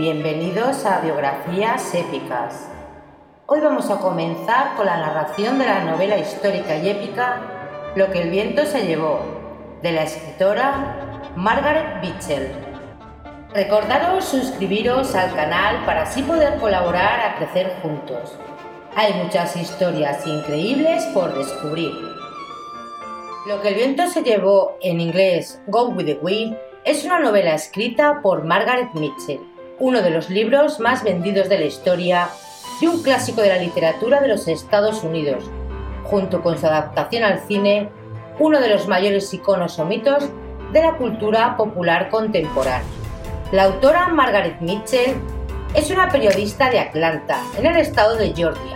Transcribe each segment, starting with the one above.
Bienvenidos a Biografías Épicas. Hoy vamos a comenzar con la narración de la novela histórica y épica Lo que el viento se llevó, de la escritora Margaret Mitchell. Recordaros suscribiros al canal para así poder colaborar a crecer juntos. Hay muchas historias increíbles por descubrir. Lo que el viento se llevó en inglés Go with the Wind es una novela escrita por Margaret Mitchell, uno de los libros más vendidos de la historia y un clásico de la literatura de los Estados Unidos, junto con su adaptación al cine, uno de los mayores iconos o mitos de la cultura popular contemporánea. La autora Margaret Mitchell es una periodista de Atlanta, en el estado de Georgia,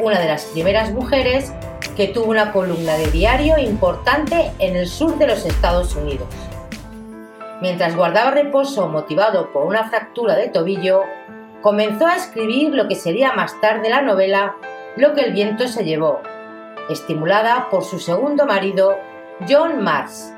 una de las primeras mujeres que tuvo una columna de diario importante en el sur de los Estados Unidos. Mientras guardaba reposo motivado por una fractura de tobillo, comenzó a escribir lo que sería más tarde la novela Lo que el viento se llevó, estimulada por su segundo marido, John Mars.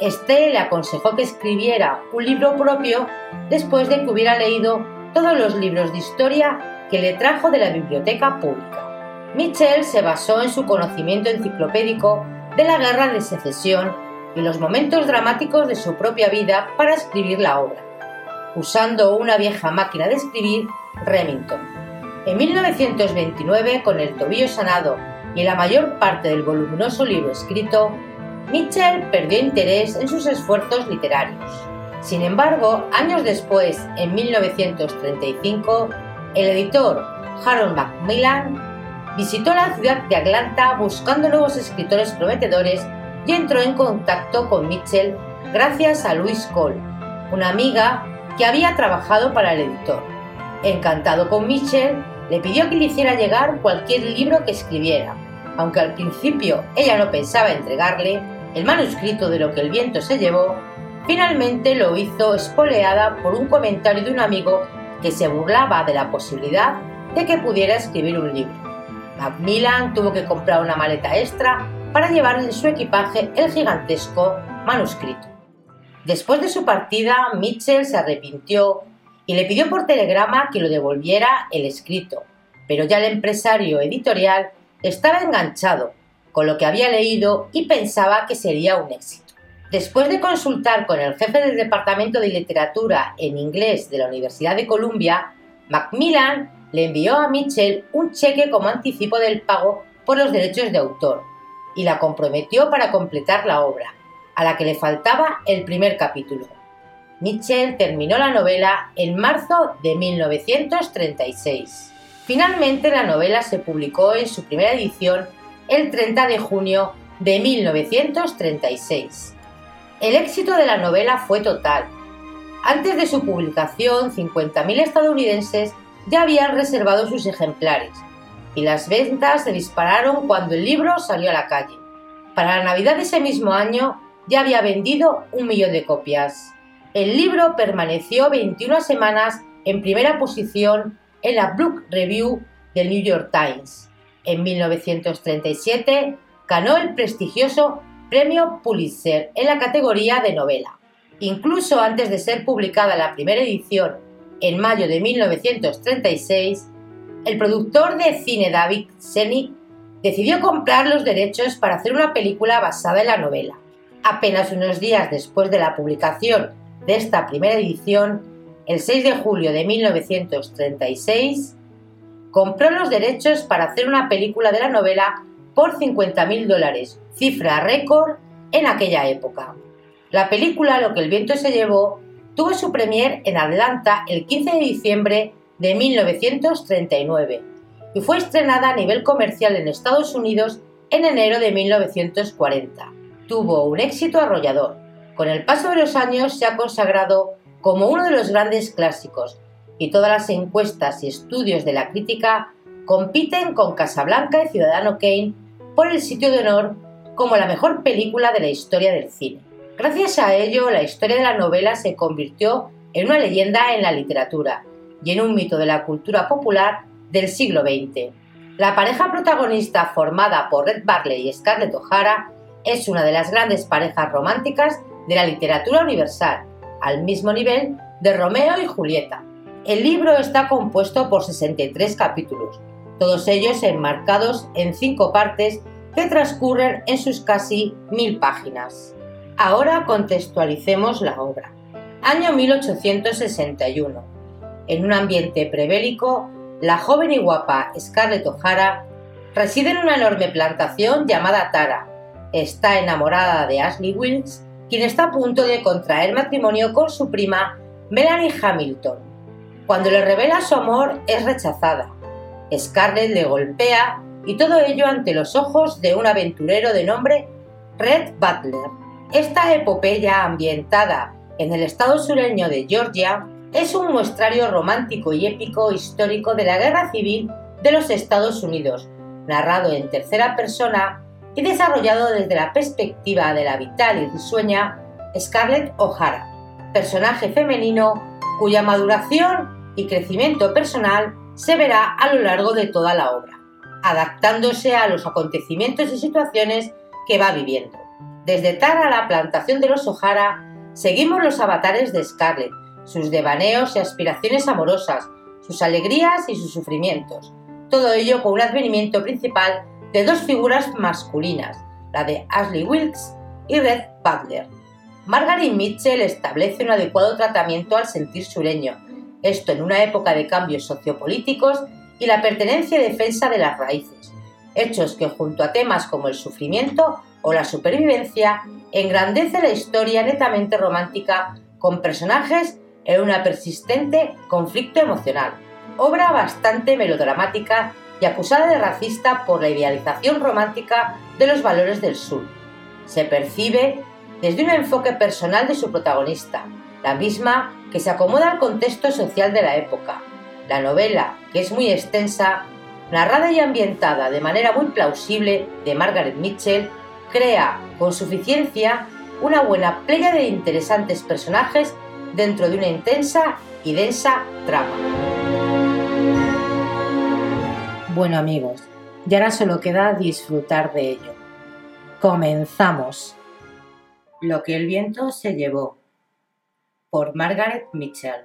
Este le aconsejó que escribiera un libro propio después de que hubiera leído todos los libros de historia que le trajo de la biblioteca pública. Mitchell se basó en su conocimiento enciclopédico de la Guerra de Secesión y los momentos dramáticos de su propia vida para escribir la obra, usando una vieja máquina de escribir Remington. En 1929, con el tobillo sanado y la mayor parte del voluminoso libro escrito, Mitchell perdió interés en sus esfuerzos literarios. Sin embargo, años después, en 1935, el editor Harold Macmillan visitó la ciudad de Atlanta buscando nuevos escritores prometedores y entró en contacto con Mitchell gracias a Louise Cole, una amiga que había trabajado para el editor. Encantado con Mitchell, le pidió que le hiciera llegar cualquier libro que escribiera, aunque al principio ella no pensaba entregarle el manuscrito de lo que el viento se llevó, finalmente lo hizo espoleada por un comentario de un amigo que se burlaba de la posibilidad de que pudiera escribir un libro. Macmillan tuvo que comprar una maleta extra para llevar en su equipaje el gigantesco manuscrito. Después de su partida, Mitchell se arrepintió y le pidió por telegrama que lo devolviera el escrito, pero ya el empresario editorial estaba enganchado con lo que había leído y pensaba que sería un éxito. Después de consultar con el jefe del Departamento de Literatura en inglés de la Universidad de Columbia, Macmillan le envió a Mitchell un cheque como anticipo del pago por los derechos de autor y la comprometió para completar la obra, a la que le faltaba el primer capítulo. Mitchell terminó la novela en marzo de 1936. Finalmente la novela se publicó en su primera edición el 30 de junio de 1936. El éxito de la novela fue total. Antes de su publicación, 50.000 estadounidenses ya habían reservado sus ejemplares y las ventas se dispararon cuando el libro salió a la calle. Para la Navidad de ese mismo año ya había vendido un millón de copias. El libro permaneció 21 semanas en primera posición en la Book Review del New York Times. En 1937 ganó el prestigioso Premio Pulitzer en la categoría de novela. Incluso antes de ser publicada la primera edición en mayo de 1936, el productor de cine David Senig decidió comprar los derechos para hacer una película basada en la novela. Apenas unos días después de la publicación de esta primera edición, el 6 de julio de 1936, compró los derechos para hacer una película de la novela por 50.000 dólares, cifra récord en aquella época. La película Lo que el viento se llevó tuvo su premier en Atlanta el 15 de diciembre de 1939 y fue estrenada a nivel comercial en Estados Unidos en enero de 1940. Tuvo un éxito arrollador. Con el paso de los años se ha consagrado como uno de los grandes clásicos y todas las encuestas y estudios de la crítica compiten con Casablanca y Ciudadano Kane por el sitio de honor como la mejor película de la historia del cine. Gracias a ello, la historia de la novela se convirtió en una leyenda en la literatura y en un mito de la cultura popular del siglo XX. La pareja protagonista formada por Red Barley y Scarlett O'Hara es una de las grandes parejas románticas de la literatura universal, al mismo nivel de Romeo y Julieta. El libro está compuesto por 63 capítulos, todos ellos enmarcados en cinco partes que transcurren en sus casi mil páginas. Ahora contextualicemos la obra. Año 1861. En un ambiente prebélico, la joven y guapa Scarlett O'Hara reside en una enorme plantación llamada Tara. Está enamorada de Ashley Wilkes, quien está a punto de contraer matrimonio con su prima Melanie Hamilton. Cuando le revela su amor es rechazada. Scarlett le golpea y todo ello ante los ojos de un aventurero de nombre Red Butler. Esta epopeya ambientada en el estado sureño de Georgia es un muestrario romántico y épico histórico de la Guerra Civil de los Estados Unidos, narrado en tercera persona y desarrollado desde la perspectiva de la vital y risueña Scarlett O'Hara, personaje femenino cuya maduración y crecimiento personal se verá a lo largo de toda la obra, adaptándose a los acontecimientos y situaciones que va viviendo. Desde Tara a la plantación de los O'Hara, seguimos los avatares de Scarlett, sus devaneos y aspiraciones amorosas, sus alegrías y sus sufrimientos. Todo ello con un advenimiento principal de dos figuras masculinas, la de Ashley Wilkes y Red Butler. Margaret Mitchell establece un adecuado tratamiento al sentir sureño, esto en una época de cambios sociopolíticos y la pertenencia y defensa de las raíces, hechos que junto a temas como el sufrimiento o la supervivencia engrandece la historia netamente romántica con personajes en una persistente conflicto emocional. Obra bastante melodramática y acusada de racista por la idealización romántica de los valores del sur. Se percibe desde un enfoque personal de su protagonista, la misma que se acomoda al contexto social de la época. La novela, que es muy extensa, narrada y ambientada de manera muy plausible de Margaret Mitchell, crea con suficiencia una buena playa de interesantes personajes dentro de una intensa y densa trama. Bueno amigos, ya ahora solo queda disfrutar de ello. Comenzamos. Lo que el viento se llevó. Por Margaret Mitchell.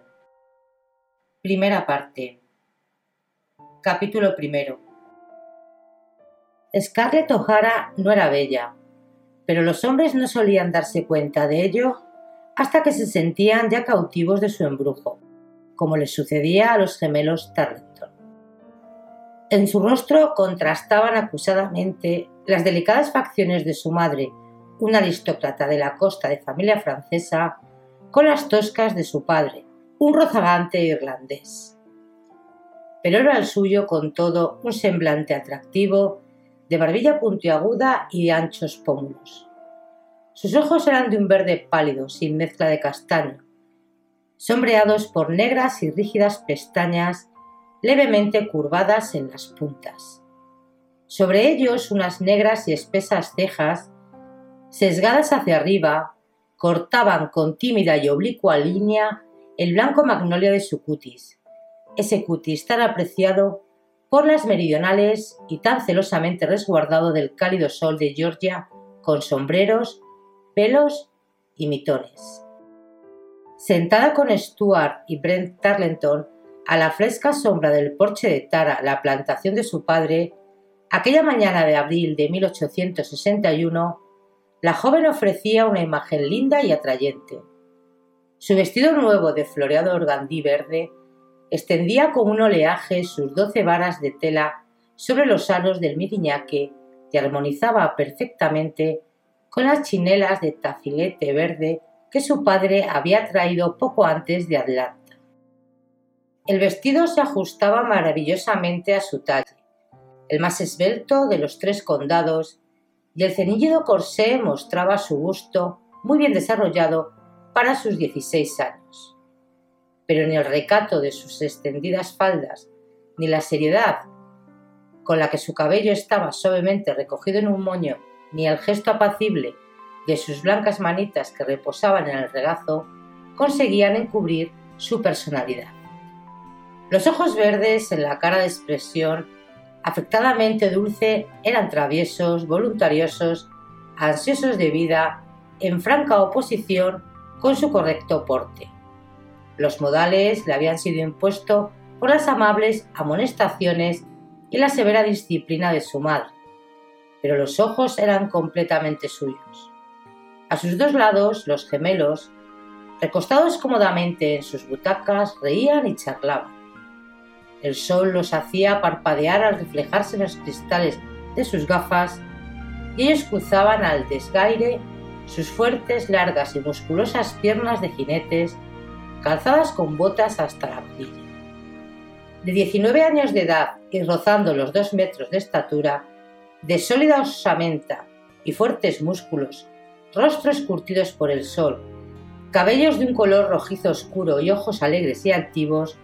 Primera parte. Capítulo primero. Scarlett O'Hara no era bella, pero los hombres no solían darse cuenta de ello hasta que se sentían ya cautivos de su embrujo, como les sucedía a los gemelos Tarleton. En su rostro contrastaban acusadamente las delicadas facciones de su madre, una aristócrata de la costa de familia francesa, con las toscas de su padre, un rozagante irlandés. Pero era el suyo con todo un semblante atractivo, de barbilla puntiaguda y de anchos pómulos. Sus ojos eran de un verde pálido, sin mezcla de castaño, sombreados por negras y rígidas pestañas levemente curvadas en las puntas. Sobre ellos unas negras y espesas cejas, sesgadas hacia arriba, cortaban con tímida y oblicua línea el blanco magnolia de su cutis, ese cutis tan apreciado por las meridionales y tan celosamente resguardado del cálido sol de Georgia con sombreros pelos y mitones. Sentada con Stuart y Brent Tarleton a la fresca sombra del porche de Tara, la plantación de su padre, aquella mañana de abril de 1861, la joven ofrecía una imagen linda y atrayente. Su vestido nuevo de floreado organdí verde extendía con un oleaje sus doce varas de tela sobre los aros del miriñaque y armonizaba perfectamente con las chinelas de tafilete verde que su padre había traído poco antes de Atlanta. El vestido se ajustaba maravillosamente a su talle, el más esbelto de los tres condados, y el ceñido corsé mostraba su gusto muy bien desarrollado para sus 16 años. Pero ni el recato de sus extendidas faldas, ni la seriedad con la que su cabello estaba suavemente recogido en un moño, ni el gesto apacible de sus blancas manitas que reposaban en el regazo, conseguían encubrir su personalidad. Los ojos verdes en la cara de expresión afectadamente dulce eran traviesos, voluntariosos, ansiosos de vida, en franca oposición con su correcto porte. Los modales le habían sido impuestos por las amables amonestaciones y la severa disciplina de su madre, pero los ojos eran completamente suyos. A sus dos lados, los gemelos, recostados cómodamente en sus butacas, reían y charlaban. El sol los hacía parpadear al reflejarse en los cristales de sus gafas y ellos cruzaban al desgaire sus fuertes, largas y musculosas piernas de jinetes, calzadas con botas hasta la rodilla. De 19 años de edad y rozando los dos metros de estatura, de sólida osamenta y fuertes músculos, rostros curtidos por el sol, cabellos de un color rojizo oscuro y ojos alegres y altivos,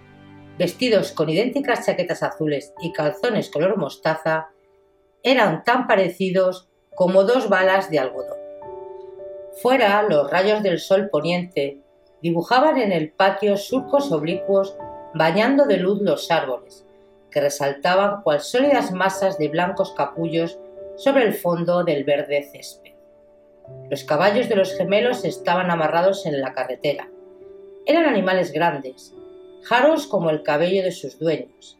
vestidos con idénticas chaquetas azules y calzones color mostaza, eran tan parecidos como dos balas de algodón. Fuera, los rayos del sol poniente dibujaban en el patio surcos oblicuos bañando de luz los árboles, que resaltaban cual sólidas masas de blancos capullos sobre el fondo del verde césped. Los caballos de los gemelos estaban amarrados en la carretera. Eran animales grandes, jaros como el cabello de sus dueños,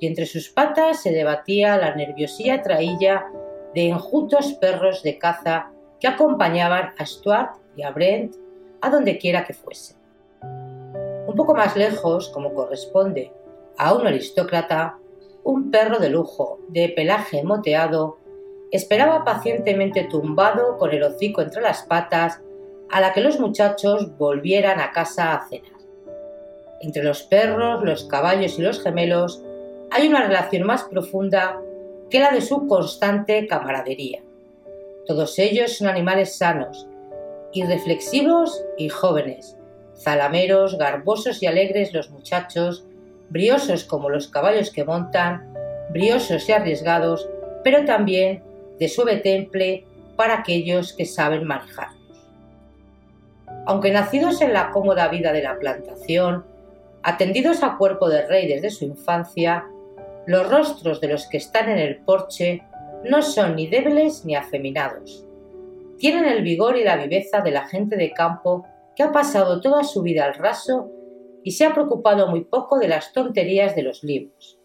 y entre sus patas se debatía la nerviosía trailla de enjutos perros de caza que acompañaban a Stuart y a Brent a donde quiera que fuese. Un poco más lejos, como corresponde a un aristócrata, un perro de lujo, de pelaje moteado, esperaba pacientemente tumbado con el hocico entre las patas a la que los muchachos volvieran a casa a cenar. Entre los perros, los caballos y los gemelos hay una relación más profunda que la de su constante camaradería. Todos ellos son animales sanos, irreflexivos y jóvenes, zalameros, garbosos y alegres los muchachos, briosos como los caballos que montan, briosos y arriesgados, pero también de suave temple para aquellos que saben manejarlos. Aunque nacidos en la cómoda vida de la plantación, Atendidos a cuerpo de rey desde su infancia, los rostros de los que están en el porche no son ni débiles ni afeminados. Tienen el vigor y la viveza de la gente de campo que ha pasado toda su vida al raso y se ha preocupado muy poco de las tonterías de los libros.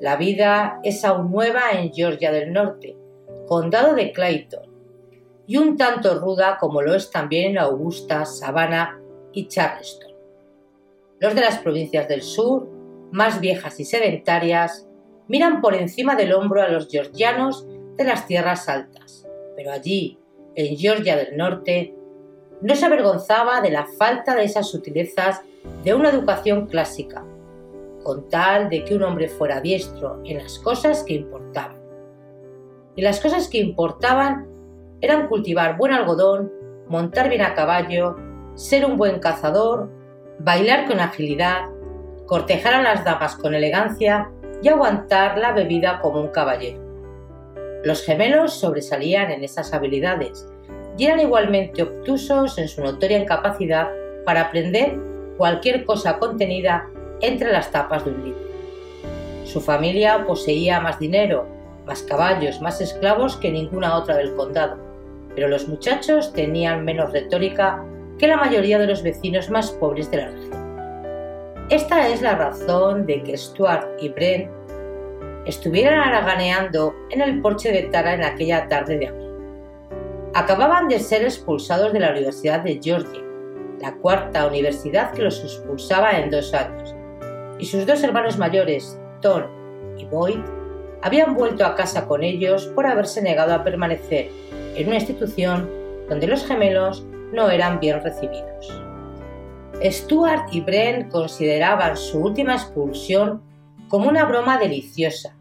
La vida es aún nueva en Georgia del Norte, condado de Clayton, y un tanto ruda como lo es también en Augusta, Savannah y Charleston. Los de las provincias del sur, más viejas y sedentarias, miran por encima del hombro a los georgianos de las tierras altas, pero allí, en Georgia del Norte, no se avergonzaba de la falta de esas sutilezas de una educación clásica, con tal de que un hombre fuera diestro en las cosas que importaban. Y las cosas que importaban eran cultivar buen algodón, montar bien a caballo, ser un buen cazador bailar con agilidad, cortejar a las damas con elegancia y aguantar la bebida como un caballero. Los gemelos sobresalían en esas habilidades y eran igualmente obtusos en su notoria incapacidad para aprender cualquier cosa contenida entre las tapas de un libro. Su familia poseía más dinero, más caballos, más esclavos que ninguna otra del condado, pero los muchachos tenían menos retórica que la mayoría de los vecinos más pobres de la región. Esta es la razón de que Stuart y Brent estuvieran haraganeando en el porche de Tara en aquella tarde de abril. Acababan de ser expulsados de la Universidad de Georgia, la cuarta universidad que los expulsaba en dos años, y sus dos hermanos mayores, Tom y Boyd, habían vuelto a casa con ellos por haberse negado a permanecer en una institución donde los gemelos no eran bien recibidos. Stuart y Brent consideraban su última expulsión como una broma deliciosa,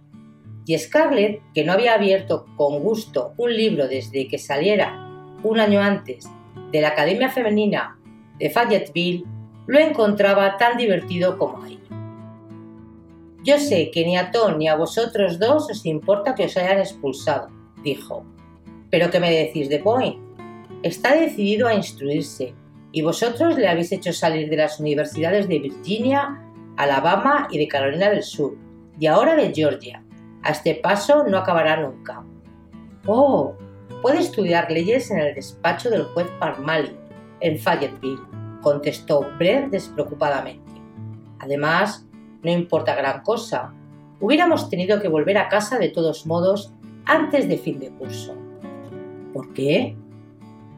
y Scarlett, que no había abierto con gusto un libro desde que saliera un año antes de la Academia Femenina de Fayetteville, lo encontraba tan divertido como a ella. Yo sé que ni a Tom ni a vosotros dos os importa que os hayan expulsado, dijo. Pero ¿qué me decís de Point? Está decidido a instruirse, y vosotros le habéis hecho salir de las universidades de Virginia, Alabama y de Carolina del Sur, y ahora de Georgia. A este paso no acabará nunca. Oh, puede estudiar leyes en el despacho del juez Parmali, en Fayetteville, contestó Brett despreocupadamente. Además, no importa gran cosa. Hubiéramos tenido que volver a casa de todos modos antes de fin de curso. ¿Por qué?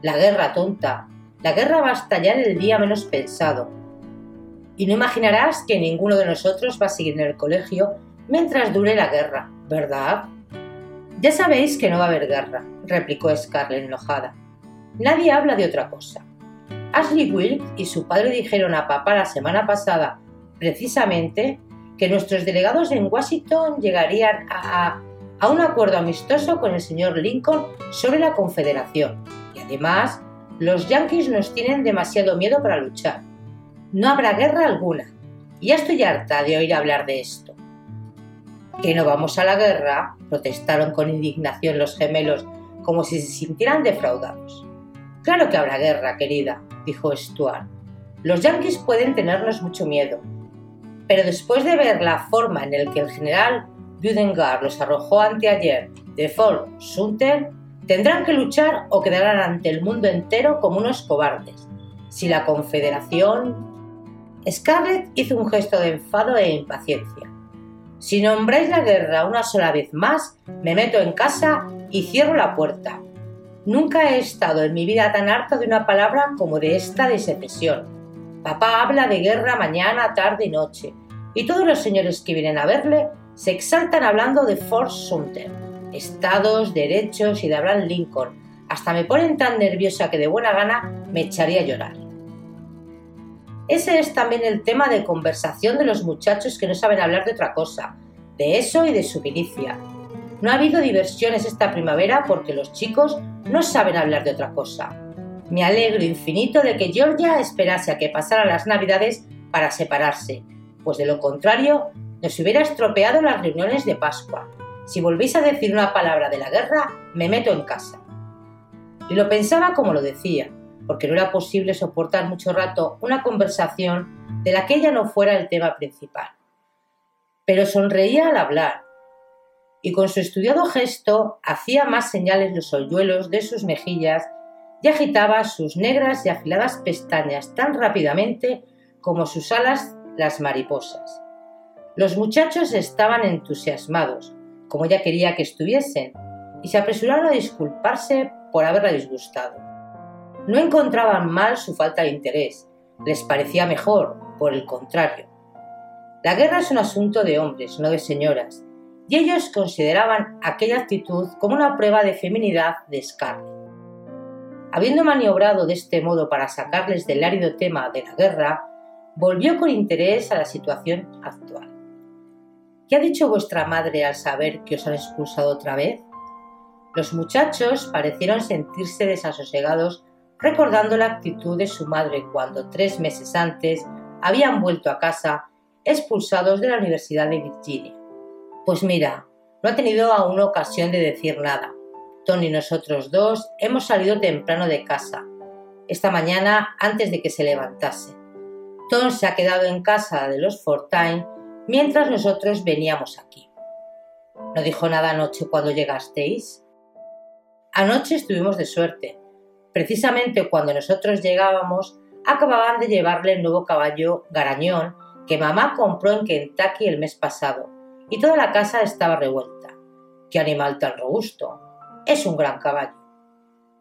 La guerra, tonta. La guerra va a estallar el día menos pensado. Y no imaginarás que ninguno de nosotros va a seguir en el colegio mientras dure la guerra, ¿verdad? Ya sabéis que no va a haber guerra, replicó Scarlett enojada. Nadie habla de otra cosa. Ashley Wilkes y su padre dijeron a papá la semana pasada, precisamente, que nuestros delegados en Washington llegarían a, un acuerdo amistoso con el señor Lincoln sobre la Confederación. Y además, los yanquis nos tienen demasiado miedo para luchar. No habrá guerra alguna. Ya estoy harta de oír hablar de esto. ¿Que no vamos a la guerra? protestaron con indignación los gemelos, como si se sintieran defraudados. Claro que habrá guerra, querida, dijo Stuart. Los yanquis pueden tenernos mucho miedo, pero después de ver la forma en la que el general Budengar los arrojó anteayer de Fort Sumter, tendrán que luchar o quedarán ante el mundo entero como unos cobardes. Si la Confederación... Scarlett hizo un gesto de enfado e impaciencia. Si nombráis la guerra una sola vez más, me meto en casa y cierro la puerta. Nunca he estado en mi vida tan harta de una palabra como de esta de secesión. Papá habla de guerra mañana, tarde y noche, y todos los señores que vienen a verle se exaltan hablando de Fort Sumter, estados, derechos y de Abraham Lincoln. Hasta me ponen tan nerviosa que de buena gana me echaría a llorar. Ese es también el tema de conversación de los muchachos que no saben hablar de otra cosa, de eso y de su milicia. No ha habido diversiones esta primavera porque los chicos no saben hablar de otra cosa. Me alegro infinito de que Georgia esperase a que pasaran las navidades para separarse, pues de lo contrario nos hubiera estropeado las reuniones de Pascua. Si volvéis a decir una palabra de la guerra, me meto en casa. Y lo pensaba como lo decía, porque no era posible soportar mucho rato una conversación de la que ella no fuera el tema principal. Pero sonreía al hablar, y con su estudiado gesto hacía más señales los hoyuelos de sus mejillas y agitaba sus negras y afiladas pestañas tan rápidamente como sus alas las mariposas. Los muchachos estaban entusiasmados, como ella quería que estuviesen, y se apresuraron a disculparse por haberla disgustado. No encontraban mal su falta de interés, les parecía mejor, por el contrario. La guerra es un asunto de hombres, no de señoras, y ellos consideraban aquella actitud como una prueba de feminidad de Scarlett. Habiendo maniobrado de este modo para sacarles del árido tema de la guerra, volvió con interés a la situación actual. ¿Qué ha dicho vuestra madre al saber que os han expulsado otra vez? Los muchachos parecieron sentirse desasosegados recordando la actitud de su madre cuando tres meses antes habían vuelto a casa expulsados de la Universidad de Virginia. Pues mira, no ha tenido aún ocasión de decir nada. Tony y nosotros dos hemos salido temprano de casa, esta mañana antes de que se levantase. Tom se ha quedado en casa de los Fortine mientras nosotros veníamos aquí. ¿No dijo nada anoche cuando llegasteis? Anoche estuvimos de suerte. Precisamente cuando nosotros llegábamos, acababan de llevarle el nuevo caballo Garañón que mamá compró en Kentucky el mes pasado, y toda la casa estaba revuelta. ¡Qué animal tan robusto! Es un gran caballo.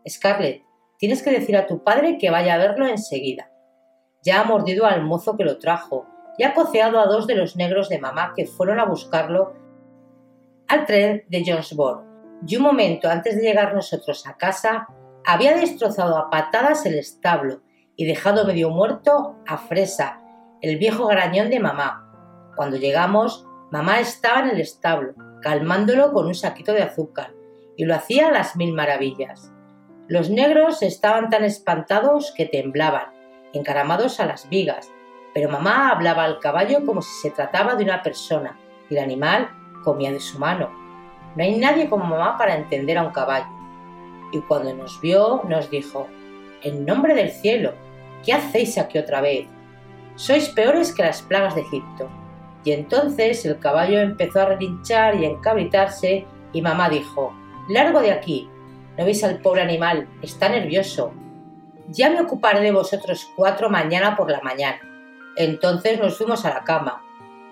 Scarlett, tienes que decir a tu padre que vaya a verlo enseguida. Ya ha mordido al mozo que lo trajo y ha coceado a dos de los negros de mamá que fueron a buscarlo al tren de Jonesboro. Y un momento antes de llegar nosotros a casa, había destrozado a patadas el establo y dejado medio muerto a Fresa, el viejo garañón de mamá. Cuando llegamos, mamá estaba en el establo, calmándolo con un saquito de azúcar, y lo hacía a las mil maravillas. Los negros estaban tan espantados que temblaban, encaramados a las vigas, pero mamá hablaba al caballo como si se trataba de una persona, y el animal comía de su mano. No hay nadie como mamá para entender a un caballo. Y cuando nos vio, nos dijo, En nombre del cielo, ¿qué hacéis aquí otra vez? Sois peores que las plagas de Egipto. Y entonces el caballo empezó a relinchar y a encabritarse, y mamá dijo, Largo de aquí. ¿No veis al pobre animal? Está nervioso. Ya me ocuparé de vosotros cuatro mañana por la mañana. Entonces nos fuimos a la cama,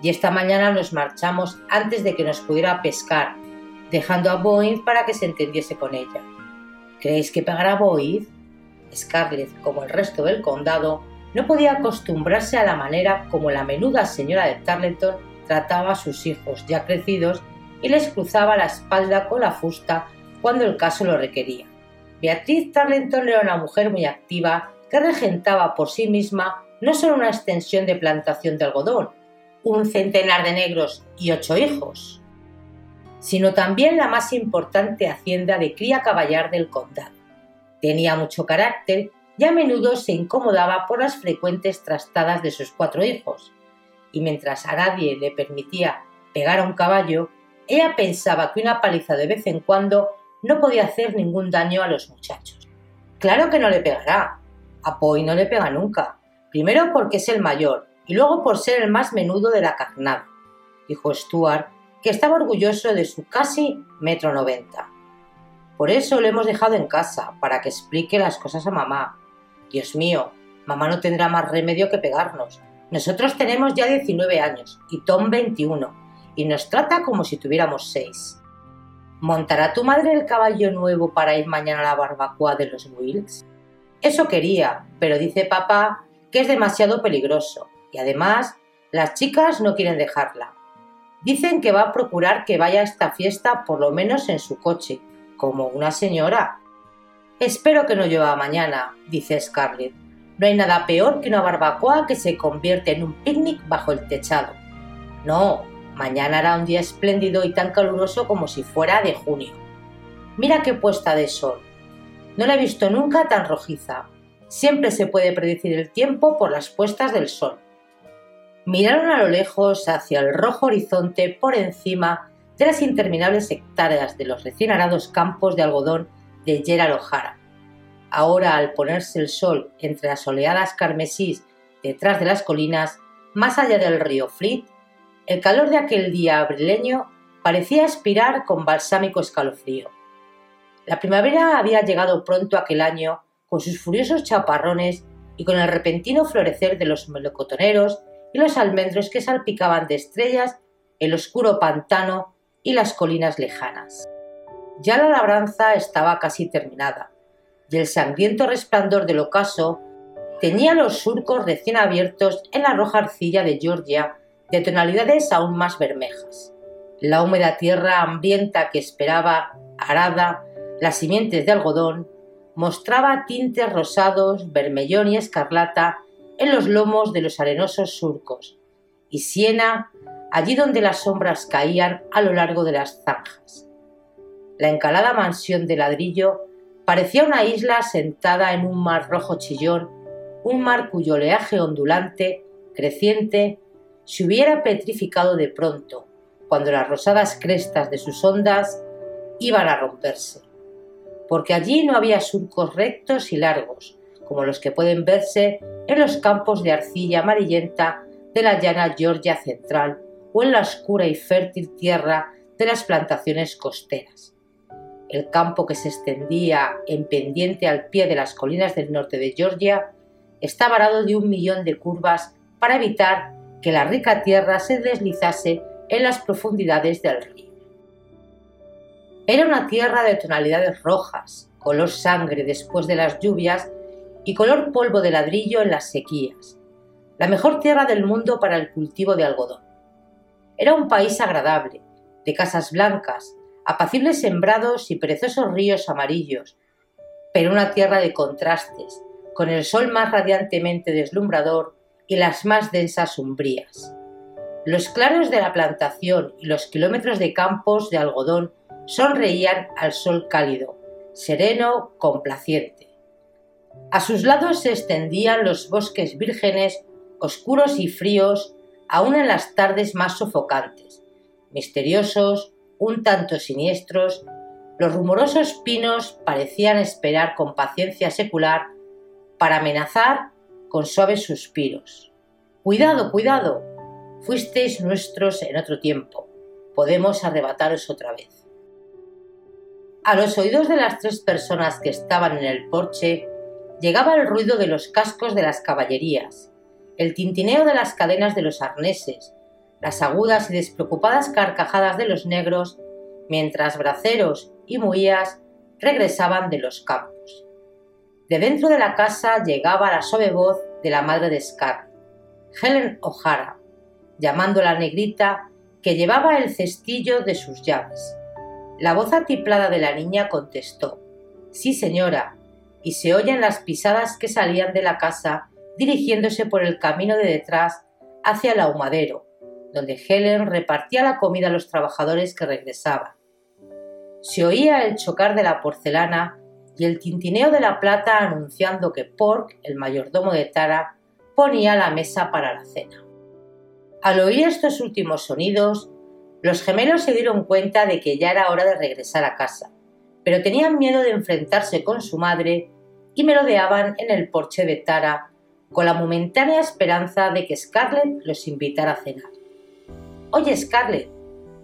y esta mañana nos marchamos antes de que nos pudiera pescar, dejando a Boyd para que se entendiese con ella. ¿Creéis que pagará Boyd? Scarlett, como el resto del condado, no podía acostumbrarse a la manera como la menuda señora de Tarleton trataba a sus hijos ya crecidos y les cruzaba la espalda con la fusta cuando el caso lo requería. Beatriz Tarleton era una mujer muy activa que regentaba por sí misma no solo una extensión de plantación de algodón, un centenar de negros y ocho hijos, sino también la más importante hacienda de cría caballar del condado. Tenía mucho carácter y a menudo se incomodaba por las frecuentes trastadas de sus cuatro hijos, y mientras a nadie le permitía pegar a un caballo, ella pensaba que una paliza de vez en cuando no podía hacer ningún daño a los muchachos. Claro que no le pegará. A Poi no le pega nunca. Primero porque es el mayor y luego por ser el más menudo de la carnada, dijo Stuart, que estaba orgulloso de su casi metro noventa. Por eso lo hemos dejado en casa, para que explique las cosas a mamá. Dios mío, mamá no tendrá más remedio que pegarnos. Nosotros tenemos ya 19 años y Tom 21, y nos trata como si tuviéramos seis. ¿Montará tu madre el caballo nuevo para ir mañana a la barbacoa de los Wilkes? Eso quería, pero dice papá que es demasiado peligroso y además las chicas no quieren dejarla. Dicen que va a procurar que vaya a esta fiesta por lo menos en su coche, como una señora. Espero que no llueva mañana, dice Scarlett. No hay nada peor que una barbacoa que se convierte en un picnic bajo el techado. No, Mañana hará un día espléndido y tan caluroso como si fuera de junio. Mira qué puesta de sol. No la he visto nunca tan rojiza. Siempre se puede predecir el tiempo por las puestas del sol. Miraron a lo lejos hacia el rojo horizonte por encima de las interminables hectáreas de los recién arados campos de algodón de Gerald O'Hara. Ahora, al ponerse el sol entre las oleadas carmesís detrás de las colinas, más allá del río Fleet, el calor de aquel día abrileño parecía aspirar con balsámico escalofrío. La primavera había llegado pronto aquel año con sus furiosos chaparrones y con el repentino florecer de los melocotoneros y los almendros que salpicaban de estrellas el oscuro pantano y las colinas lejanas. Ya la labranza estaba casi terminada, y el sangriento resplandor del ocaso tenía los surcos recién abiertos en la roja arcilla de Georgia de tonalidades aún más bermejas. La húmeda tierra hambrienta que esperaba arada las simientes de algodón mostraba tintes rosados, vermellón y escarlata en los lomos de los arenosos surcos, y siena allí donde las sombras caían a lo largo de las zanjas. La encalada mansión de ladrillo parecía una isla sentada en un mar rojo chillón, un mar cuyo oleaje ondulante, creciente, se hubiera petrificado de pronto, cuando las rosadas crestas de sus ondas iban a romperse, porque allí no había surcos rectos y largos, como los que pueden verse en los campos de arcilla amarillenta de la llana Georgia central o en la oscura y fértil tierra de las plantaciones costeras. El campo que se extendía en pendiente al pie de las colinas del norte de Georgia está varado de un millón de curvas para evitar que la rica tierra se deslizase en las profundidades del río. Era una tierra de tonalidades rojas, color sangre después de las lluvias y color polvo de ladrillo en las sequías, la mejor tierra del mundo para el cultivo de algodón. Era un país agradable, de casas blancas, apacibles sembrados y perezosos ríos amarillos, pero una tierra de contrastes, con el sol más radiantemente deslumbrador y las más densas umbrías. Los claros de la plantación y los kilómetros de campos de algodón sonreían al sol cálido, sereno, complaciente. A sus lados se extendían los bosques vírgenes, oscuros y fríos, aun en las tardes más sofocantes, misteriosos, un tanto siniestros, los rumorosos pinos parecían esperar con paciencia secular para amenazar con suaves suspiros. Cuidado, cuidado, fuisteis nuestros en otro tiempo, podemos arrebataros otra vez. A los oídos de las tres personas que estaban en el porche llegaba el ruido de los cascos de las caballerías, el tintineo de las cadenas de los arneses, las agudas y despreocupadas carcajadas de los negros, mientras braceros y muías regresaban de los campos. De dentro de la casa llegaba la suave voz de la madre de Scar, Helen O'Hara, llamando a la negrita que llevaba el cestillo de sus llaves. La voz atiplada de la niña contestó Sí, señora, y se oyen las pisadas que salían de la casa dirigiéndose por el camino de detrás hacia el ahumadero, donde Helen repartía la comida a los trabajadores que regresaban. Se oía el chocar de la porcelana y el tintineo de la plata anunciando que Pork, el mayordomo de Tara, ponía la mesa para la cena. Al oír estos últimos sonidos, los gemelos se dieron cuenta de que ya era hora de regresar a casa, pero tenían miedo de enfrentarse con su madre y merodeaban en el porche de Tara con la momentánea esperanza de que Scarlett los invitara a cenar. Oye, Scarlett,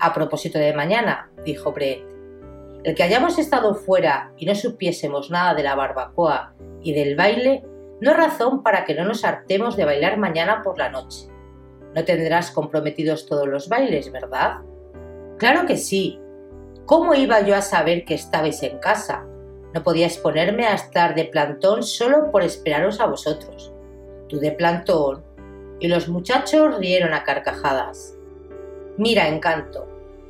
a propósito de mañana, dijo Brett, el que hayamos estado fuera y no supiésemos nada de la barbacoa y del baile no es razón para que no nos hartemos de bailar mañana por la noche. No tendrás comprometidos todos los bailes, ¿verdad? Claro que sí. ¿Cómo iba yo a saber que estabais en casa? No podía exponerme a estar de plantón solo por esperaros a vosotros. Tú de plantón. Y los muchachos rieron a carcajadas. Mira, encanto,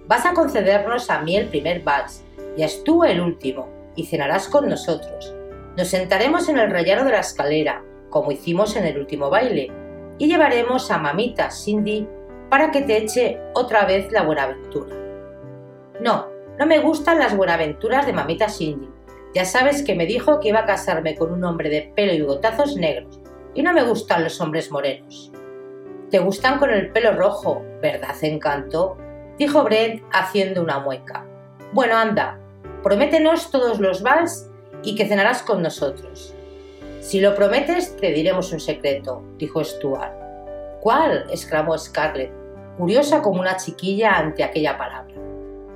vas a concedernos a mí el primer vals, y a tú el último, y cenarás con nosotros. Nos sentaremos en el rellano de la escalera, como hicimos en el último baile, y llevaremos a mamita Cindy para que te eche otra vez la buenaventura. No, no me gustan las buenaventuras de mamita Cindy. Ya sabes que me dijo que iba a casarme con un hombre de pelo y gotazos negros, y no me gustan los hombres morenos. Te gustan con el pelo rojo, ¿verdad, encanto? dijo Brent haciendo una mueca. Bueno, anda, prométenos todos los vals y que cenarás con nosotros. Si lo prometes, te diremos un secreto, dijo Stuart. ¿Cuál? exclamó Scarlett, curiosa como una chiquilla ante aquella palabra.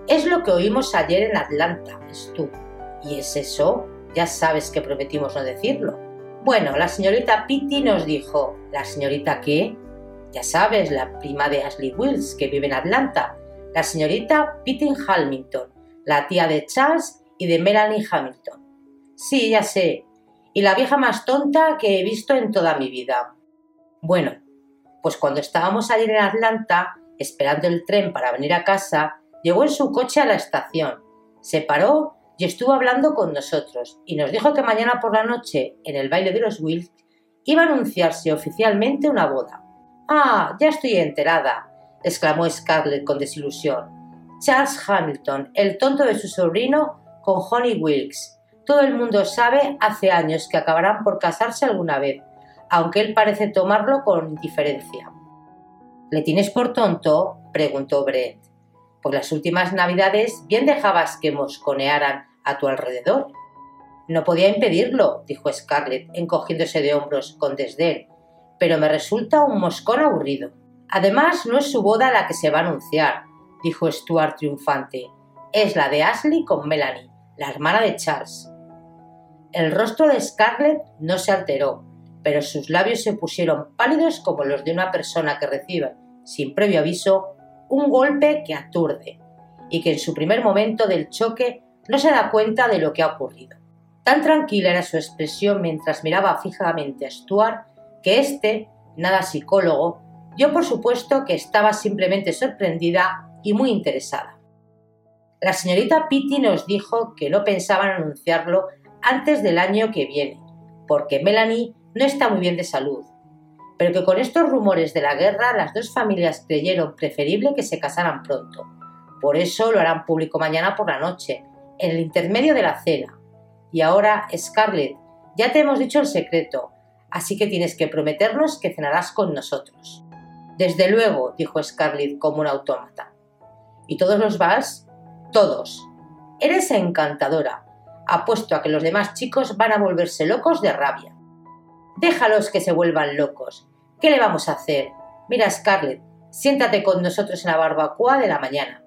Es lo que oímos ayer en Atlanta, Stu. ¿Y es eso? Ya sabes que prometimos no decirlo. Bueno, la señorita Pitty nos dijo. ¿La señorita qué? Ya sabes, la prima de Ashley Wills, que vive en Atlanta. La señorita Pitty Hamilton, la tía de Charles y de Melanie Hamilton. Sí, ya sé, y la vieja más tonta que he visto en toda mi vida. Bueno, pues cuando estábamos ayer en Atlanta, esperando el tren para venir a casa, llegó en su coche a la estación, se paró y estuvo hablando con nosotros y nos dijo que mañana por la noche, en el baile de los Wills, iba a anunciarse oficialmente una boda. Ah, ya estoy enterada, exclamó Scarlett con desilusión. Charles Hamilton, el tonto de su sobrino, con Honey Wilkes, todo el mundo sabe hace años que acabarán por casarse alguna vez, aunque él parece tomarlo con indiferencia. ¿Le tienes por tonto? preguntó Brett. Por las últimas navidades bien dejabas que mosconearan a tu alrededor. No podía impedirlo, dijo Scarlett, encogiéndose de hombros con desdén, pero me resulta un moscón aburrido. Además, no es su boda la que se va a anunciar, dijo Stuart triunfante. Es la de Ashley con Melanie, la hermana de Charles. El rostro de Scarlett no se alteró, pero sus labios se pusieron pálidos como los de una persona que recibe, sin previo aviso, un golpe que aturde y que en su primer momento del choque no se da cuenta de lo que ha ocurrido. Tan tranquila era su expresión mientras miraba fijamente a Stuart que éste, nada psicólogo, dio por supuesto que estaba simplemente sorprendida y muy interesada. La señorita Pitty nos dijo que no pensaban anunciarlo antes del año que viene, porque Melanie no está muy bien de salud, pero que con estos rumores de la guerra las dos familias creyeron preferible que se casaran pronto. Por eso lo harán público mañana por la noche, en el intermedio de la cena. Y ahora, Scarlett, ya te hemos dicho el secreto, así que tienes que prometernos que cenarás con nosotros. Desde luego, dijo Scarlett como un autómata. ¿Y todos los vas? Todos. Eres encantadora. Apuesto a que los demás chicos van a volverse locos de rabia. Déjalos que se vuelvan locos. ¿Qué le vamos a hacer? Mira, Scarlett, siéntate con nosotros en la barbacoa de la mañana.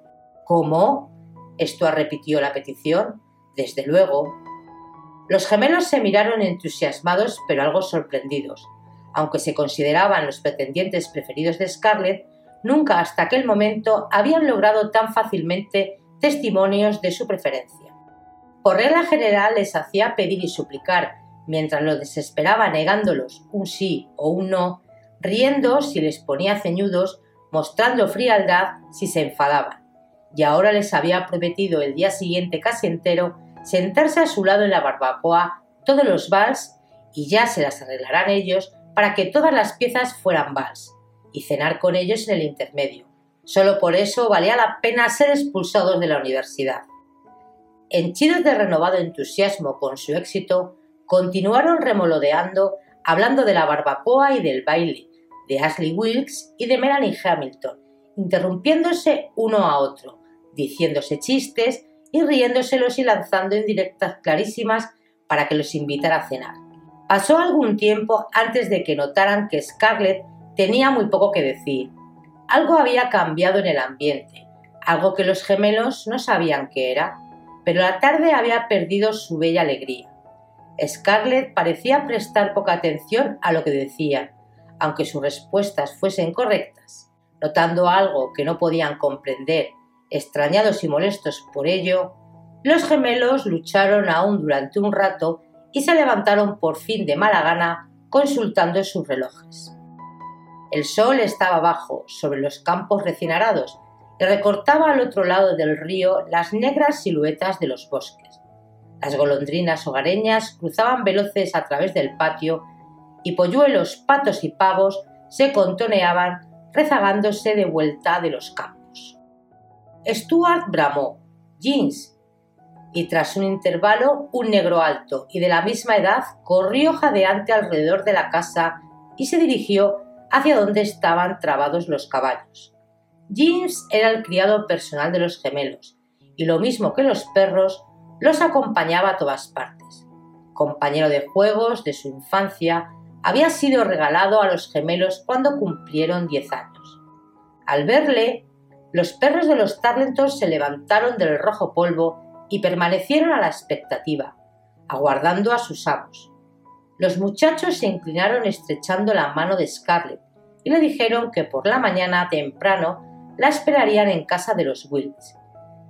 ¿Cómo? Esto repitió la petición. Desde luego. Los gemelos se miraron entusiasmados pero algo sorprendidos. Aunque se consideraban los pretendientes preferidos de Scarlett, nunca hasta aquel momento habían logrado tan fácilmente testimonios de su preferencia. Por regla general les hacía pedir y suplicar, mientras los desesperaba negándolos un sí o un no, riendo si les ponía ceñudos, mostrando frialdad si se enfadaban. Y ahora les había prometido el día siguiente casi entero sentarse a su lado en la barbacoa todos los vals y ya se las arreglarán ellos para que todas las piezas fueran vals y cenar con ellos en el intermedio. Solo por eso valía la pena ser expulsados de la universidad. Henchidos de renovado entusiasmo con su éxito, continuaron remolodeando, hablando de la barbacoa y del baile, de Ashley Wilkes y de Melanie Hamilton, interrumpiéndose uno a otro, diciéndose chistes y riéndoselos y lanzando indirectas clarísimas para que los invitara a cenar. Pasó algún tiempo antes de que notaran que Scarlett tenía muy poco que decir. Algo había cambiado en el ambiente, algo que los gemelos no sabían qué era, pero la tarde había perdido su bella alegría. Scarlett parecía prestar poca atención a lo que decían, aunque sus respuestas fuesen correctas. Notando algo que no podían comprender Extrañados y molestos por ello, los gemelos lucharon aún durante un rato y se levantaron por fin de mala gana consultando sus relojes. El sol estaba bajo sobre los campos recién arados y recortaba al otro lado del río las negras siluetas de los bosques. Las golondrinas hogareñas cruzaban veloces a través del patio y polluelos, patos y pavos se contoneaban rezagándose de vuelta de los campos. Stuart bramó, Jeans. Y tras un intervalo, un negro alto y de la misma edad corrió jadeante alrededor de la casa y se dirigió hacia donde estaban trabados los caballos. Jeans era el criado personal de los gemelos, y lo mismo que los perros, los acompañaba a todas partes. Compañero de juegos de su infancia, había sido regalado a los gemelos cuando cumplieron diez años. Al verle, los perros de los Tarlentons se levantaron del rojo polvo y permanecieron a la expectativa, aguardando a sus amos. Los muchachos se inclinaron estrechando la mano de Scarlett y le dijeron que por la mañana temprano la esperarían en casa de los Wilkes.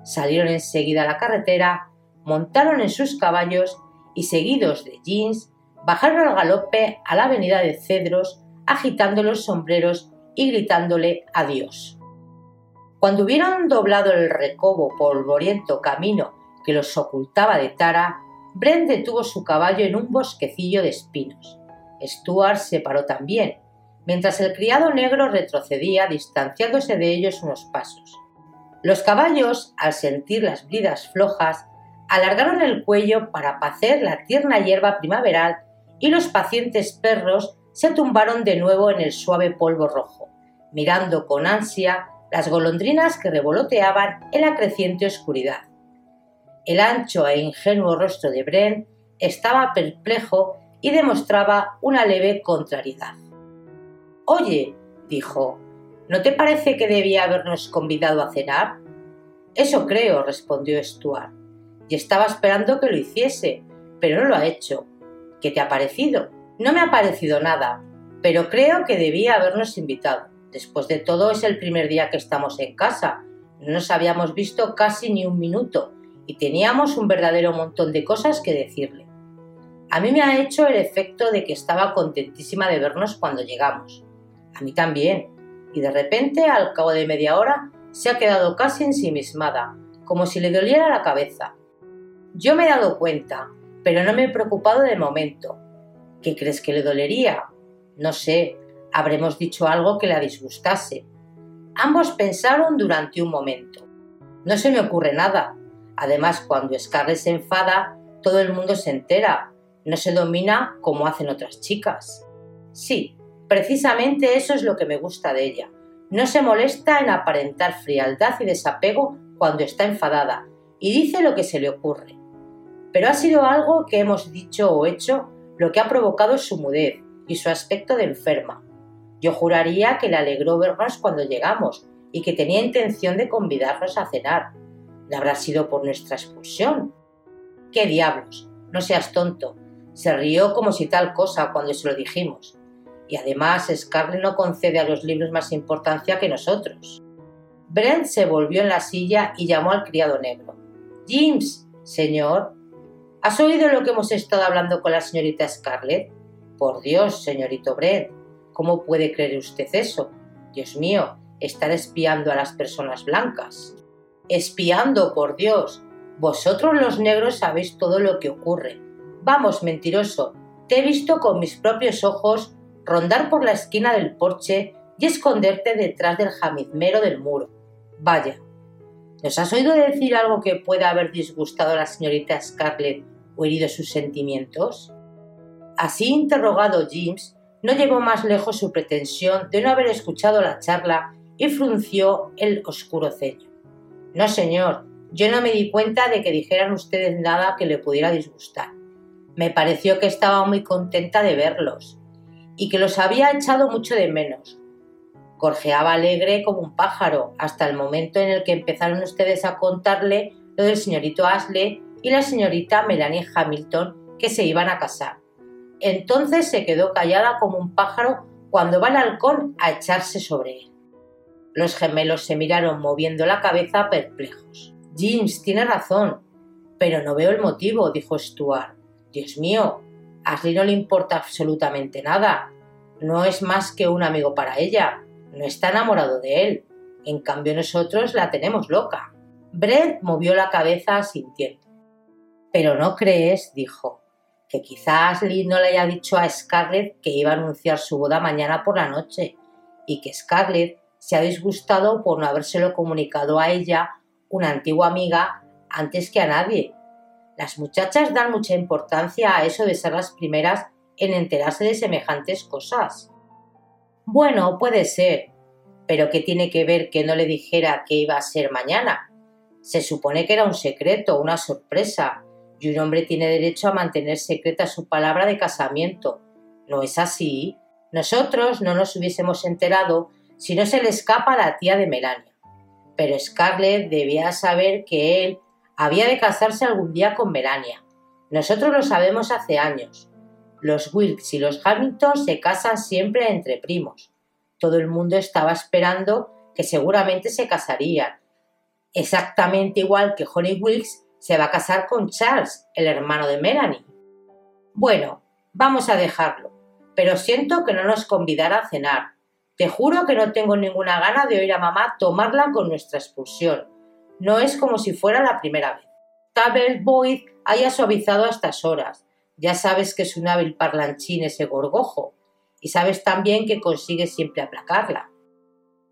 Salieron enseguida a la carretera, montaron en sus caballos y, seguidos de Jeans, bajaron al galope a la avenida de Cedros, agitando los sombreros y gritándole adiós. Cuando hubieron doblado el recobo polvoriento camino que los ocultaba de Tara, Brent detuvo su caballo en un bosquecillo de espinos. Stuart se paró también, mientras el criado negro retrocedía distanciándose de ellos unos pasos. Los caballos, al sentir las bridas flojas, alargaron el cuello para pacer la tierna hierba primaveral y los pacientes perros se tumbaron de nuevo en el suave polvo rojo, mirando con ansia las golondrinas que revoloteaban en la creciente oscuridad. El ancho e ingenuo rostro de Bren estaba perplejo y demostraba una leve contrariedad. Oye, dijo, ¿no te parece que debía habernos convidado a cenar? Eso creo, respondió Stuart, y estaba esperando que lo hiciese, pero no lo ha hecho. ¿Qué te ha parecido? No me ha parecido nada, pero creo que debía habernos invitado. Después de todo es el primer día que estamos en casa. No nos habíamos visto casi ni un minuto y teníamos un verdadero montón de cosas que decirle. A mí me ha hecho el efecto de que estaba contentísima de vernos cuando llegamos. A mí también. Y de repente, al cabo de media hora, se ha quedado casi ensimismada, como si le doliera la cabeza. Yo me he dado cuenta, pero no me he preocupado de momento. ¿Qué crees que le dolería? No sé, habremos dicho algo que la disgustase. Ambos pensaron durante un momento. No se me ocurre nada. Además, cuando Scarlett se enfada, todo el mundo se entera. No se domina como hacen otras chicas. Sí, precisamente eso es lo que me gusta de ella. No se molesta en aparentar frialdad y desapego cuando está enfadada y dice lo que se le ocurre. Pero ha sido algo que hemos dicho o hecho lo que ha provocado su mudez y su aspecto de enferma. Yo juraría que le alegró vernos cuando llegamos y que tenía intención de convidarnos a cenar. ¿No habrá sido por nuestra expulsión? ¿Qué diablos? No seas tonto. Se rió como si tal cosa cuando se lo dijimos. Y además Scarlett no concede a los libros más importancia que nosotros. Brent se volvió en la silla y llamó al criado negro. James, señor, ¿Has oído lo que hemos estado hablando con la señorita Scarlett? Por Dios, señorito Brent, ¿cómo puede creer usted eso? Dios mío, estar espiando a las personas blancas. Espiando, por Dios. Vosotros los negros sabéis todo lo que ocurre. Vamos, mentiroso, te he visto con mis propios ojos rondar por la esquina del porche y esconderte detrás del jamizmero del muro. Vaya, ¿nos has oído decir algo que pueda haber disgustado a la señorita Scarlett o herido sus sentimientos? Así interrogado James, no llevó más lejos su pretensión de no haber escuchado la charla y frunció el oscuro ceño. No, señor, yo no me di cuenta de que dijeran ustedes nada que le pudiera disgustar. Me pareció que estaba muy contenta de verlos y que los había echado mucho de menos. Gorjeaba alegre como un pájaro hasta el momento en el que empezaron ustedes a contarle lo del señorito Ashley y la señorita Melanie Hamilton que se iban a casar. Entonces se quedó callada como un pájaro cuando va el halcón a echarse sobre él. Los gemelos se miraron moviendo la cabeza perplejos. James tiene razón, pero no veo el motivo, dijo Stuart. Dios mío, a Ashley no le importa absolutamente nada. No es más que un amigo para ella. No está enamorado de él. En cambio nosotros la tenemos loca. Brett movió la cabeza sintiendo. Pero no crees, dijo, que quizás Lee no le haya dicho a Scarlett que iba a anunciar su boda mañana por la noche y que Scarlett se ha disgustado por no habérselo comunicado a ella, una antigua amiga, antes que a nadie. Las muchachas dan mucha importancia a eso de ser las primeras en enterarse de semejantes cosas. Bueno, puede ser, pero ¿qué tiene que ver que no le dijera que iba a ser mañana? Se supone que era un secreto, una sorpresa, y un hombre tiene derecho a mantener secreta su palabra de casamiento. ¿No es así? Nosotros no nos hubiésemos enterado si no se le escapa a la tía de Melania. Pero Scarlett debía saber que él había de casarse algún día con Melania. Nosotros lo sabemos hace años. Los Wilkes y los Hamilton se casan siempre entre primos. Todo el mundo estaba esperando que seguramente se casarían. Exactamente igual que Honey Wilkes se va a casar con Charles, el hermano de Melanie. Bueno, vamos a dejarlo, pero siento que no nos convidara a cenar. Te juro que no tengo ninguna gana de oír a mamá tomarla con nuestra expulsión. No es como si fuera la primera vez. Tabel Boyd haya suavizado a estas horas. Ya sabes que es un hábil parlanchín ese gorgojo. Y sabes también que consigue siempre aplacarla.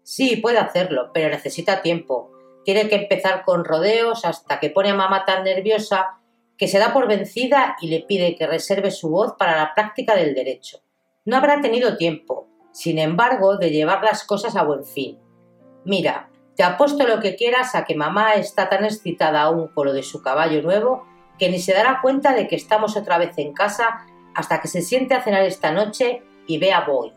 Sí, puede hacerlo, pero necesita tiempo tiene que empezar con rodeos hasta que pone a mamá tan nerviosa que se da por vencida y le pide que reserve su voz para la práctica del derecho. No habrá tenido tiempo, sin embargo, de llevar las cosas a buen fin. Mira, te apuesto lo que quieras a que mamá está tan excitada aún con lo de su caballo nuevo que ni se dará cuenta de que estamos otra vez en casa hasta que se siente a cenar esta noche y vea a Boyd.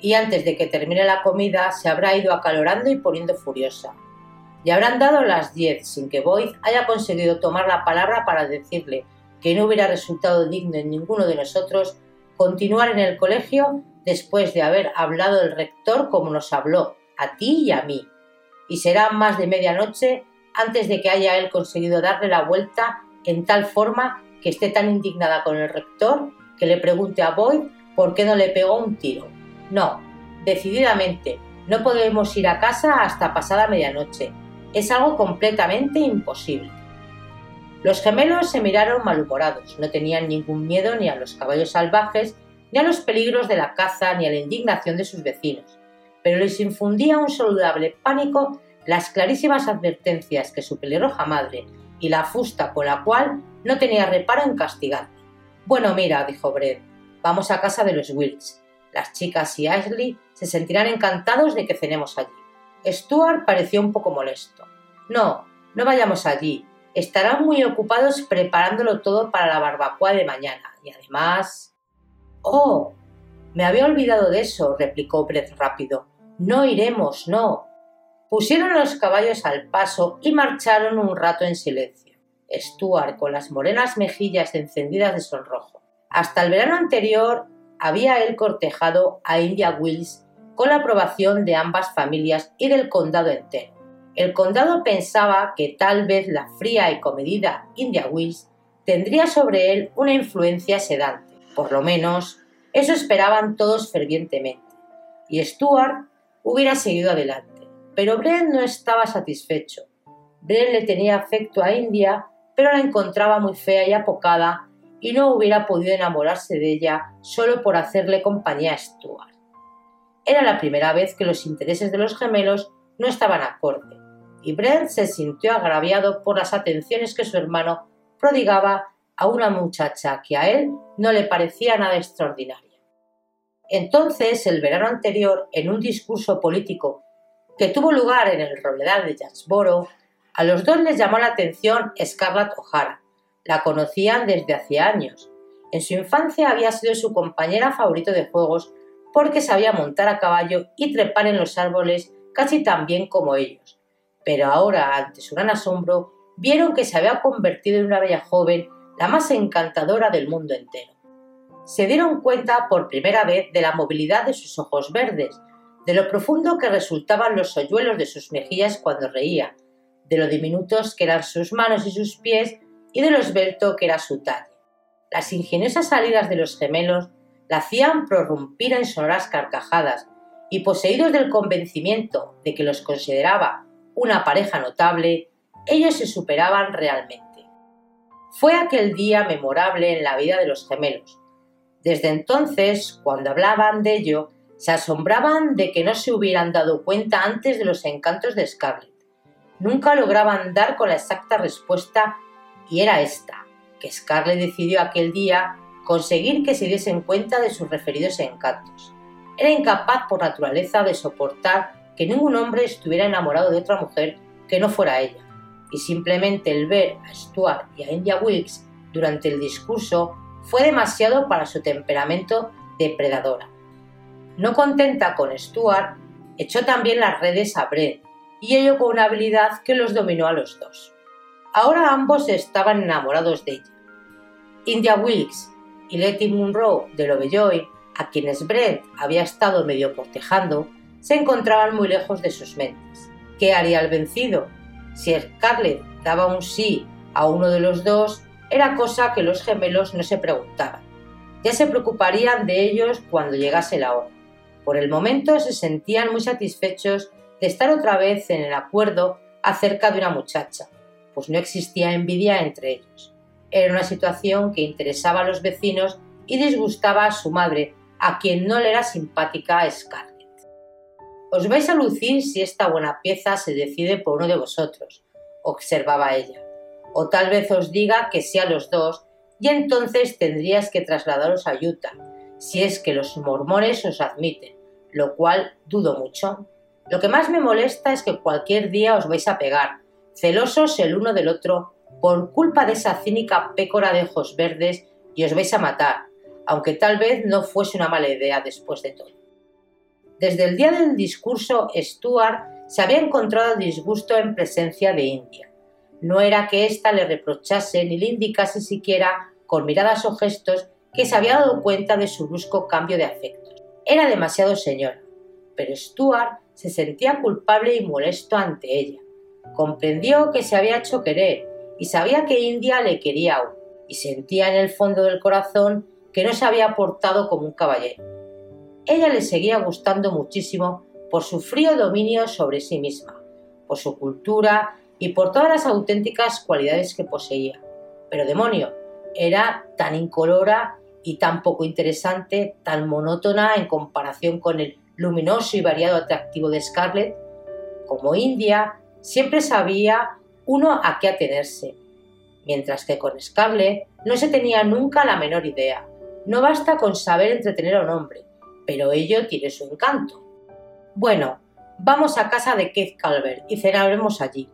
Y antes de que termine la comida se habrá ido acalorando y poniendo furiosa. Le habrán dado las diez sin que Boyd haya conseguido tomar la palabra para decirle que no hubiera resultado digno en ninguno de nosotros continuar en el colegio después de haber hablado el rector como nos habló, a ti y a mí. Y será más de medianoche antes de que haya él conseguido darle la vuelta en tal forma que esté tan indignada con el rector que le pregunte a Boyd por qué no le pegó un tiro. No, decididamente, no podemos ir a casa hasta pasada medianoche, es algo completamente imposible. Los gemelos se miraron malhumorados, no tenían ningún miedo ni a los caballos salvajes ni a los peligros de la caza ni a la indignación de sus vecinos, pero les infundía un saludable pánico las clarísimas advertencias que su pelirroja madre y la fusta con la cual no tenía reparo en castigarme. Bueno, mira, dijo Brett, vamos a casa de los Wilkes. Las chicas y Ashley se sentirán encantados de que cenemos allí. Stuart pareció un poco molesto. No, no vayamos allí. Estarán muy ocupados preparándolo todo para la barbacoa de mañana. Y además. Oh. Me había olvidado de eso, replicó Brett rápido. No iremos, no. Pusieron los caballos al paso y marcharon un rato en silencio. Stuart con las morenas mejillas encendidas de sonrojo. Hasta el verano anterior había él cortejado a India Wills con la aprobación de ambas familias y del condado entero. El condado pensaba que tal vez la fría y comedida India Wills tendría sobre él una influencia sedante. Por lo menos, eso esperaban todos fervientemente. Y Stuart hubiera seguido adelante. Pero Brett no estaba satisfecho. Brett le tenía afecto a India, pero la encontraba muy fea y apocada y no hubiera podido enamorarse de ella solo por hacerle compañía a Stuart. Era la primera vez que los intereses de los gemelos no estaban acorde, y Brent se sintió agraviado por las atenciones que su hermano prodigaba a una muchacha que a él no le parecía nada extraordinaria. Entonces, el verano anterior, en un discurso político que tuvo lugar en el Robledal de Jacksboro, a los dos les llamó la atención Scarlett O'Hara. La conocían desde hacía años. En su infancia había sido su compañera favorita de juegos porque sabía montar a caballo y trepar en los árboles casi tan bien como ellos. Pero ahora, ante su gran asombro, vieron que se había convertido en una bella joven, la más encantadora del mundo entero. Se dieron cuenta por primera vez de la movilidad de sus ojos verdes, de lo profundo que resultaban los hoyuelos de sus mejillas cuando reía, de lo diminutos que eran sus manos y sus pies y de lo esbelto que era su talle. Las ingeniosas salidas de los gemelos la hacían prorrumpir en sonoras carcajadas y poseídos del convencimiento de que los consideraba una pareja notable, ellos se superaban realmente. Fue aquel día memorable en la vida de los gemelos. Desde entonces, cuando hablaban de ello, se asombraban de que no se hubieran dado cuenta antes de los encantos de Scarlett. Nunca lograban dar con la exacta respuesta y era esta, que Scarlett decidió aquel día conseguir que se diesen cuenta de sus referidos encantos. Era incapaz por naturaleza de soportar que ningún hombre estuviera enamorado de otra mujer que no fuera ella, y simplemente el ver a Stuart y a India Wilkes durante el discurso fue demasiado para su temperamento depredadora. No contenta con Stuart, echó también las redes a Brett, y ello con una habilidad que los dominó a los dos. Ahora ambos estaban enamorados de ella. India Wilkes y Letty Munro de Lovejoy, a quienes Brett había estado medio cortejando, se encontraban muy lejos de sus mentes. ¿Qué haría el vencido? Si Scarlett daba un sí a uno de los dos, era cosa que los gemelos no se preguntaban. Ya se preocuparían de ellos cuando llegase la hora. Por el momento se sentían muy satisfechos de estar otra vez en el acuerdo acerca de una muchacha, pues no existía envidia entre ellos. Era una situación que interesaba a los vecinos y disgustaba a su madre, a quien no le era simpática a Scarlett. Os vais a lucir si esta buena pieza se decide por uno de vosotros, observaba ella. O tal vez os diga que sea los dos, y entonces tendrías que trasladaros a Utah, si es que los mormones os admiten lo cual dudo mucho. Lo que más me molesta es que cualquier día os vais a pegar, celosos el uno del otro, por culpa de esa cínica pécora de ojos verdes y os vais a matar, aunque tal vez no fuese una mala idea después de todo. Desde el día del discurso, Stuart se había encontrado disgusto en presencia de India. No era que ésta le reprochase ni le indicase siquiera, con miradas o gestos, que se había dado cuenta de su brusco cambio de afecto. Era demasiado señora, pero Stuart se sentía culpable y molesto ante ella. Comprendió que se había hecho querer y sabía que India le quería aún, y sentía en el fondo del corazón que no se había portado como un caballero. Ella le seguía gustando muchísimo por su frío dominio sobre sí misma, por su cultura y por todas las auténticas cualidades que poseía. Pero demonio, era tan incolora y tan poco interesante, tan monótona en comparación con el luminoso y variado atractivo de Scarlett, como India, siempre sabía uno a qué atenerse, mientras que con Scarlett no se tenía nunca la menor idea. No basta con saber entretener a un hombre, pero ello tiene su encanto. Bueno, vamos a casa de Keith Calvert y cenaremos allí.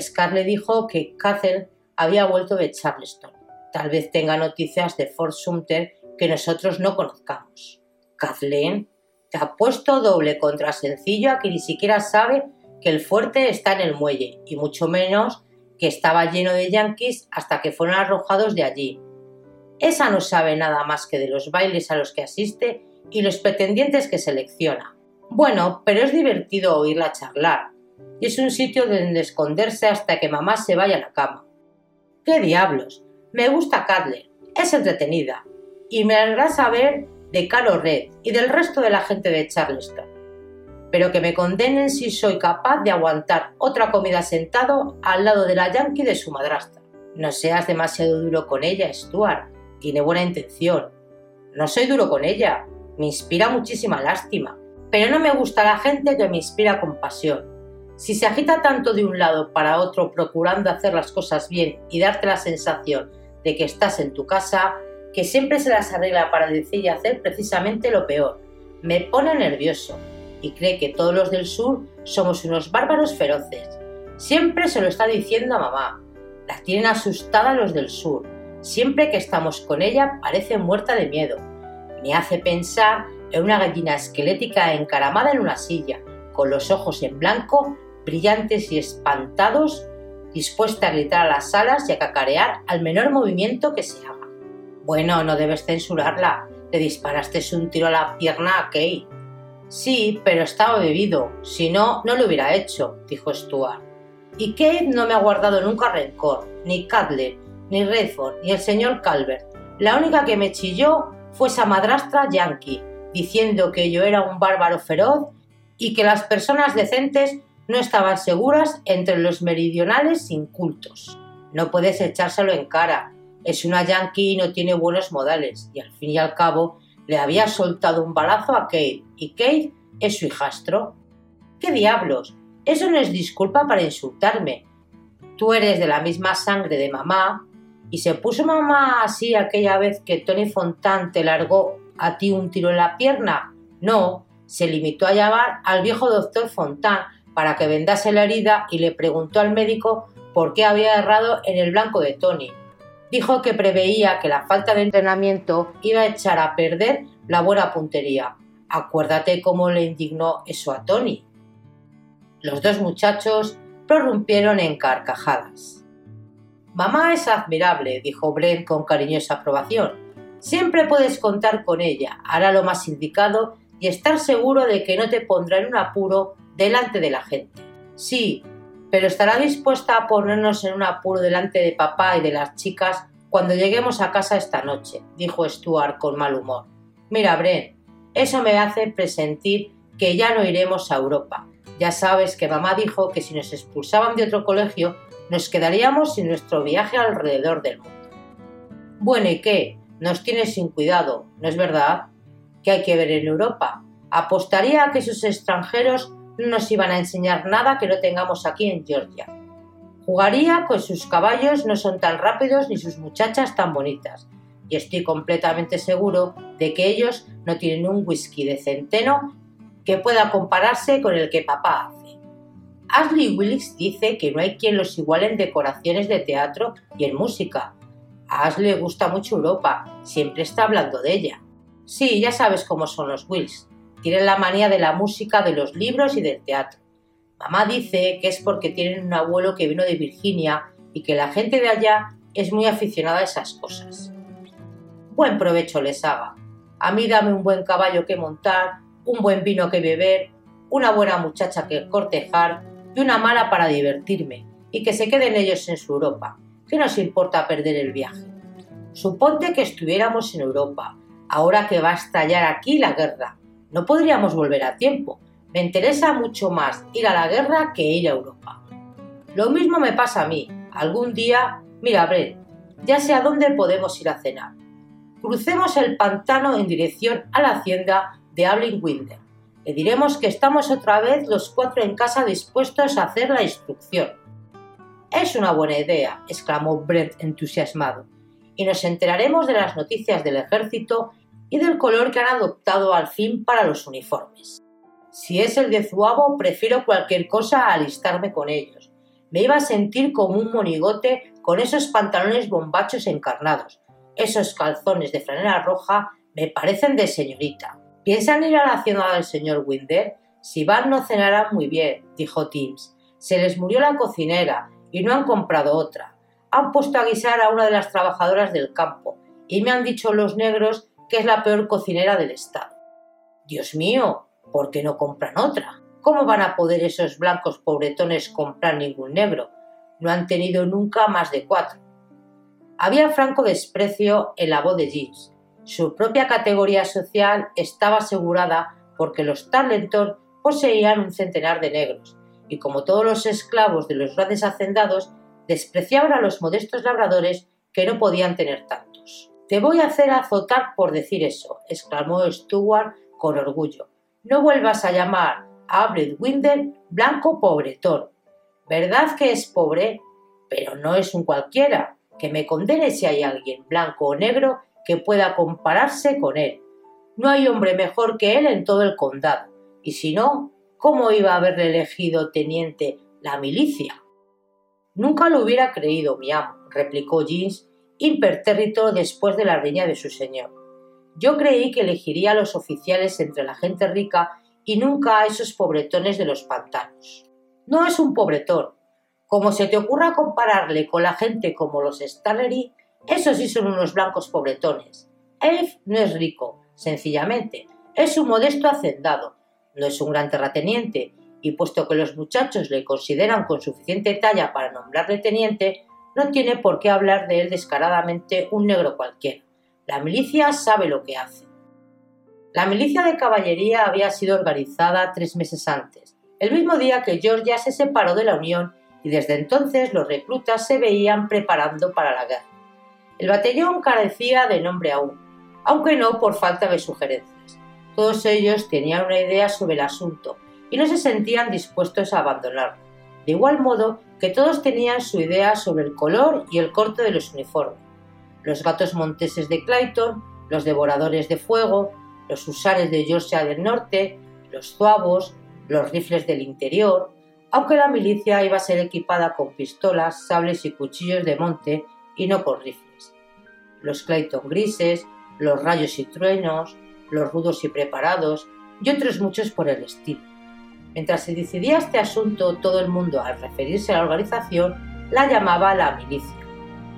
Scarlett dijo que Catherine había vuelto de Charleston. Tal vez tenga noticias de Fort Sumter que nosotros no conozcamos. Kathleen te ha puesto doble contra sencillo a que ni siquiera sabe que el fuerte está en el muelle, y mucho menos que estaba lleno de yanquis hasta que fueron arrojados de allí. Esa no sabe nada más que de los bailes a los que asiste y los pretendientes que selecciona. Bueno, pero es divertido oírla charlar, es un sitio donde esconderse hasta que mamá se vaya a la cama. ¡Qué diablos! Me gusta Cadle, es entretenida, y me alegra saber de Caro Red y del resto de la gente de Charleston. Pero que me condenen si soy capaz de aguantar otra comida sentado al lado de la yankee de su madrastra. No seas demasiado duro con ella, Stuart. Tiene buena intención. No soy duro con ella. Me inspira muchísima lástima. Pero no me gusta la gente que me inspira compasión. Si se agita tanto de un lado para otro procurando hacer las cosas bien y darte la sensación de que estás en tu casa, que siempre se las arregla para decir y hacer precisamente lo peor. Me pone nervioso y cree que todos los del sur somos unos bárbaros feroces. Siempre se lo está diciendo a mamá. La tienen asustada los del sur. Siempre que estamos con ella parece muerta de miedo. Me hace pensar en una gallina esquelética encaramada en una silla, con los ojos en blanco, brillantes y espantados, dispuesta a gritar a las alas y a cacarear al menor movimiento que se haga. Bueno, no debes censurarla. Le disparaste un tiro a la pierna a Kate. Sí, pero estaba bebido. Si no, no lo hubiera hecho, dijo Stuart. Y Kate no me ha guardado nunca rencor, ni Cadle, ni Redford, ni el señor Calvert. La única que me chilló fue esa madrastra yankee, diciendo que yo era un bárbaro feroz y que las personas decentes no estaban seguras entre los meridionales incultos. No puedes echárselo en cara, es una yankee y no tiene buenos modales, y al fin y al cabo le había soltado un balazo a Kate, y Kate es su hijastro. ¿Qué diablos? Eso no es disculpa para insultarme. Tú eres de la misma sangre de mamá, y se puso mamá así aquella vez que Tony Fontan te largó a ti un tiro en la pierna. No, se limitó a llamar al viejo doctor Fontan para que vendase la herida y le preguntó al médico por qué había errado en el blanco de Tony dijo que preveía que la falta de entrenamiento iba a echar a perder la buena puntería. Acuérdate cómo le indignó eso a Tony. Los dos muchachos prorrumpieron en carcajadas. Mamá es admirable, dijo Brent con cariñosa aprobación. Siempre puedes contar con ella, hará lo más indicado y estar seguro de que no te pondrá en un apuro delante de la gente. Sí, pero estará dispuesta a ponernos en un apuro delante de papá y de las chicas cuando lleguemos a casa esta noche, dijo Stuart con mal humor. Mira, Bren, eso me hace presentir que ya no iremos a Europa. Ya sabes que mamá dijo que si nos expulsaban de otro colegio, nos quedaríamos sin nuestro viaje alrededor del mundo. Bueno, ¿y qué? Nos tienes sin cuidado, ¿no es verdad? ¿Qué hay que ver en Europa? Apostaría a que esos extranjeros no nos iban a enseñar nada que no tengamos aquí en Georgia. Jugaría con sus caballos no son tan rápidos ni sus muchachas tan bonitas, y estoy completamente seguro de que ellos no tienen un whisky de centeno que pueda compararse con el que papá hace. Ashley Willis dice que no hay quien los iguale en decoraciones de teatro y en música. A Ashley le gusta mucho Europa, siempre está hablando de ella. Sí, ya sabes cómo son los Wills. Tienen la manía de la música, de los libros y del teatro. Mamá dice que es porque tienen un abuelo que vino de Virginia y que la gente de allá es muy aficionada a esas cosas. Buen provecho les haga. A mí dame un buen caballo que montar, un buen vino que beber, una buena muchacha que cortejar y una mala para divertirme, y que se queden ellos en su Europa. ¿Qué nos importa perder el viaje? Suponte que estuviéramos en Europa, ahora que va a estallar aquí la guerra, no podríamos volver a tiempo. Me interesa mucho más ir a la guerra que ir a Europa. Lo mismo me pasa a mí. Algún día, mira, Brett, ya sé a dónde podemos ir a cenar. Crucemos el pantano en dirección a la hacienda de Ablin Winder. Le diremos que estamos otra vez los cuatro en casa dispuestos a hacer la instrucción. Es una buena idea, exclamó Brent entusiasmado, y nos enteraremos de las noticias del ejército y del color que han adoptado al fin para los uniformes. Si es el de Zuavo, prefiero cualquier cosa a alistarme con ellos. Me iba a sentir como un monigote con esos pantalones bombachos encarnados. Esos calzones de franela roja me parecen de señorita. ¿Piensan ir a la hacienda del señor Winder? Si van no cenarán muy bien, dijo Timms. Se les murió la cocinera y no han comprado otra. Han puesto a guisar a una de las trabajadoras del campo y me han dicho los negros que es la peor cocinera del estado. Dios mío, ¿por qué no compran otra? ¿Cómo van a poder esos blancos pobretones comprar ningún negro? No han tenido nunca más de cuatro. Había franco desprecio en la voz de Jeans. Su propia categoría social estaba asegurada porque los Tarleton poseían un centenar de negros, y como todos los esclavos de los grandes hacendados, despreciaban a los modestos labradores que no podían tener tantos. Te voy a hacer azotar por decir eso, exclamó Stuart con orgullo. No vuelvas a llamar a Abred Winder blanco pobretón. ¿Verdad que es pobre? Pero no es un cualquiera. Que me condene si hay alguien, blanco o negro, que pueda compararse con él. No hay hombre mejor que él en todo el condado, y si no, ¿cómo iba a haberle elegido teniente la milicia? Nunca lo hubiera creído, mi amo, replicó Jeans, impertérrito después de la riña de su señor. Yo creí que elegiría a los oficiales entre la gente rica y nunca a esos pobretones de los pantanos. No es un pobretón. Como se te ocurra compararle con la gente como los Stallery, esos sí son unos blancos pobretones. Elf no es rico, sencillamente, es un modesto hacendado, no es un gran terrateniente, y puesto que los muchachos le consideran con suficiente talla para nombrarle teniente, no tiene por qué hablar de él descaradamente un negro cualquiera. La milicia sabe lo que hace. La milicia de caballería había sido organizada tres meses antes, el mismo día que Georgia se separó de la Unión y desde entonces los reclutas se veían preparando para la guerra. El batallón carecía de nombre aún, aunque no por falta de sugerencias. Todos ellos tenían una idea sobre el asunto y no se sentían dispuestos a abandonarlo, de igual modo que todos tenían su idea sobre el color y el corte de los uniformes. Los gatos monteses de Clayton, los devoradores de fuego, los husares de Georgia del Norte, los zuavos, los rifles del interior, aunque la milicia iba a ser equipada con pistolas, sables y cuchillos de monte y no con rifles los Clayton grises, los rayos y truenos, los rudos y preparados, y otros muchos por el estilo. Mientras se decidía este asunto, todo el mundo, al referirse a la organización, la llamaba la milicia,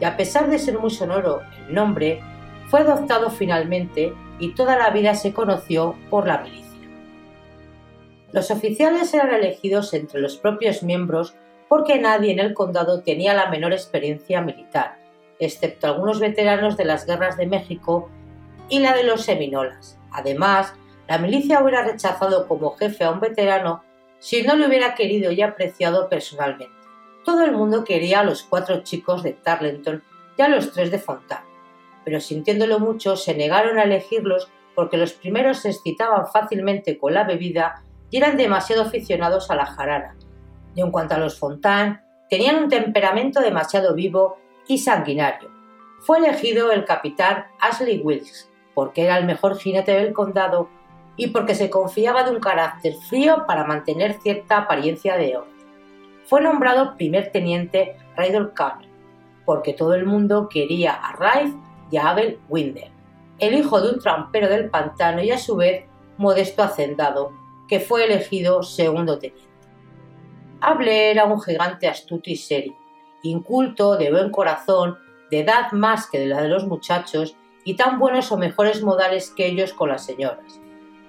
y a pesar de ser muy sonoro el nombre, fue adoptado finalmente y toda la vida se conoció por la milicia. Los oficiales eran elegidos entre los propios miembros porque nadie en el condado tenía la menor experiencia militar, excepto algunos veteranos de las guerras de México y la de los Seminolas. Además, la milicia hubiera rechazado como jefe a un veterano si no le hubiera querido y apreciado personalmente. Todo el mundo quería a los cuatro chicos de Tarleton y a los tres de Fontana, pero sintiéndolo mucho se negaron a elegirlos porque los primeros se excitaban fácilmente con la bebida eran demasiado aficionados a la jarana. Y en cuanto a los Fontan, tenían un temperamento demasiado vivo y sanguinario. Fue elegido el capitán Ashley Wilkes porque era el mejor jinete del condado y porque se confiaba de un carácter frío para mantener cierta apariencia de orden. Fue nombrado primer teniente Rydell Campbell porque todo el mundo quería a Rafe y a Abel Winder, el hijo de un trampero del pantano y a su vez modesto hacendado, que fue elegido segundo teniente. Abel era un gigante astuto y serio, inculto, de buen corazón, de edad más que de la de los muchachos, y tan buenos o mejores modales que ellos con las señoras.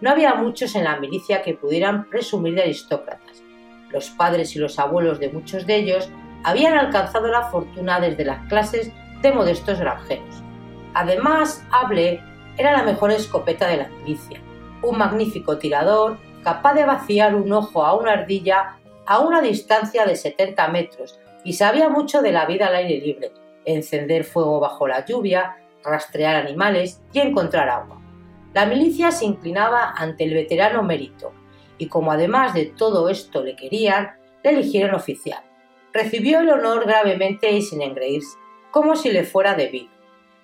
No había muchos en la milicia que pudieran presumir de aristócratas. Los padres y los abuelos de muchos de ellos habían alcanzado la fortuna desde las clases de modestos granjeros. Además, Able era la mejor escopeta de la milicia, un magnífico tirador capaz de vaciar un ojo a una ardilla a una distancia de 70 metros y sabía mucho de la vida al aire libre, encender fuego bajo la lluvia, rastrear animales y encontrar agua. La milicia se inclinaba ante el veterano mérito, y como además de todo esto le querían, le eligieron oficial. Recibió el honor gravemente y sin engreírse, como si le fuera debido.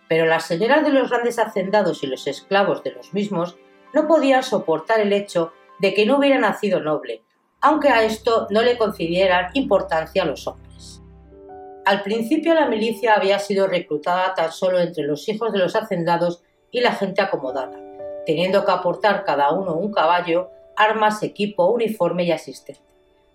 Pero las señoras de los grandes hacendados y los esclavos de los mismos no podían soportar el hecho de que no hubiera nacido noble, aunque a esto no le concedieran importancia a los hombres. Al principio la milicia había sido reclutada tan solo entre los hijos de los hacendados y la gente acomodada, teniendo que aportar cada uno un caballo, armas, equipo, uniforme y asistente.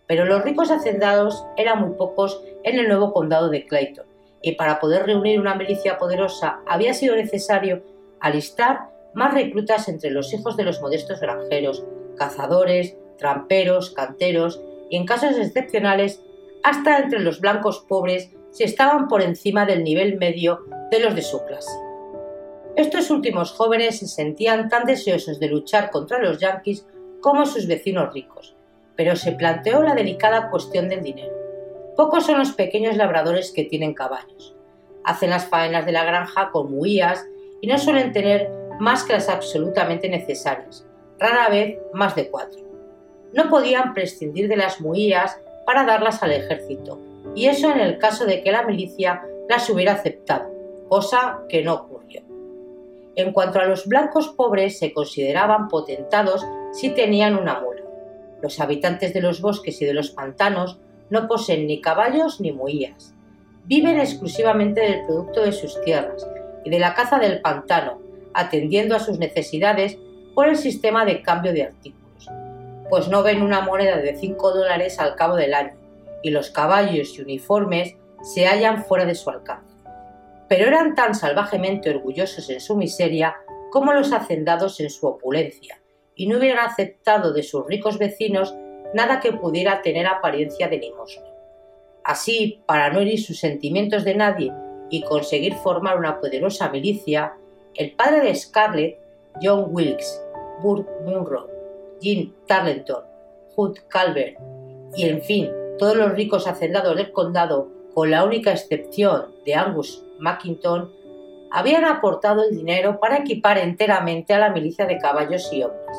Pero los ricos hacendados eran muy pocos en el nuevo condado de Clayton, y para poder reunir una milicia poderosa había sido necesario alistar más reclutas entre los hijos de los modestos granjeros, cazadores, tramperos, canteros y en casos excepcionales hasta entre los blancos pobres si estaban por encima del nivel medio de los de su clase. Estos últimos jóvenes se sentían tan deseosos de luchar contra los yanquis como sus vecinos ricos, pero se planteó la delicada cuestión del dinero. Pocos son los pequeños labradores que tienen caballos. Hacen las faenas de la granja con muías y no suelen tener más que las absolutamente necesarias, rara vez más de cuatro. No podían prescindir de las muías para darlas al ejército, y eso en el caso de que la milicia las hubiera aceptado, cosa que no ocurrió. En cuanto a los blancos pobres, se consideraban potentados si tenían una mula. Los habitantes de los bosques y de los pantanos no poseen ni caballos ni muías. Viven exclusivamente del producto de sus tierras y de la caza del pantano, atendiendo a sus necesidades por el sistema de cambio de artículos, pues no ven una moneda de 5 dólares al cabo del año y los caballos y uniformes se hallan fuera de su alcance. Pero eran tan salvajemente orgullosos en su miseria como los hacendados en su opulencia, y no hubieran aceptado de sus ricos vecinos nada que pudiera tener apariencia de limosna. Así, para no herir sus sentimientos de nadie y conseguir formar una poderosa milicia, el padre de Scarlett, John Wilkes, Burt Munro, Jean Tarleton, Hood Calvert y, en fin, todos los ricos hacendados del condado, con la única excepción de Angus Mackinton, habían aportado el dinero para equipar enteramente a la milicia de caballos y hombres.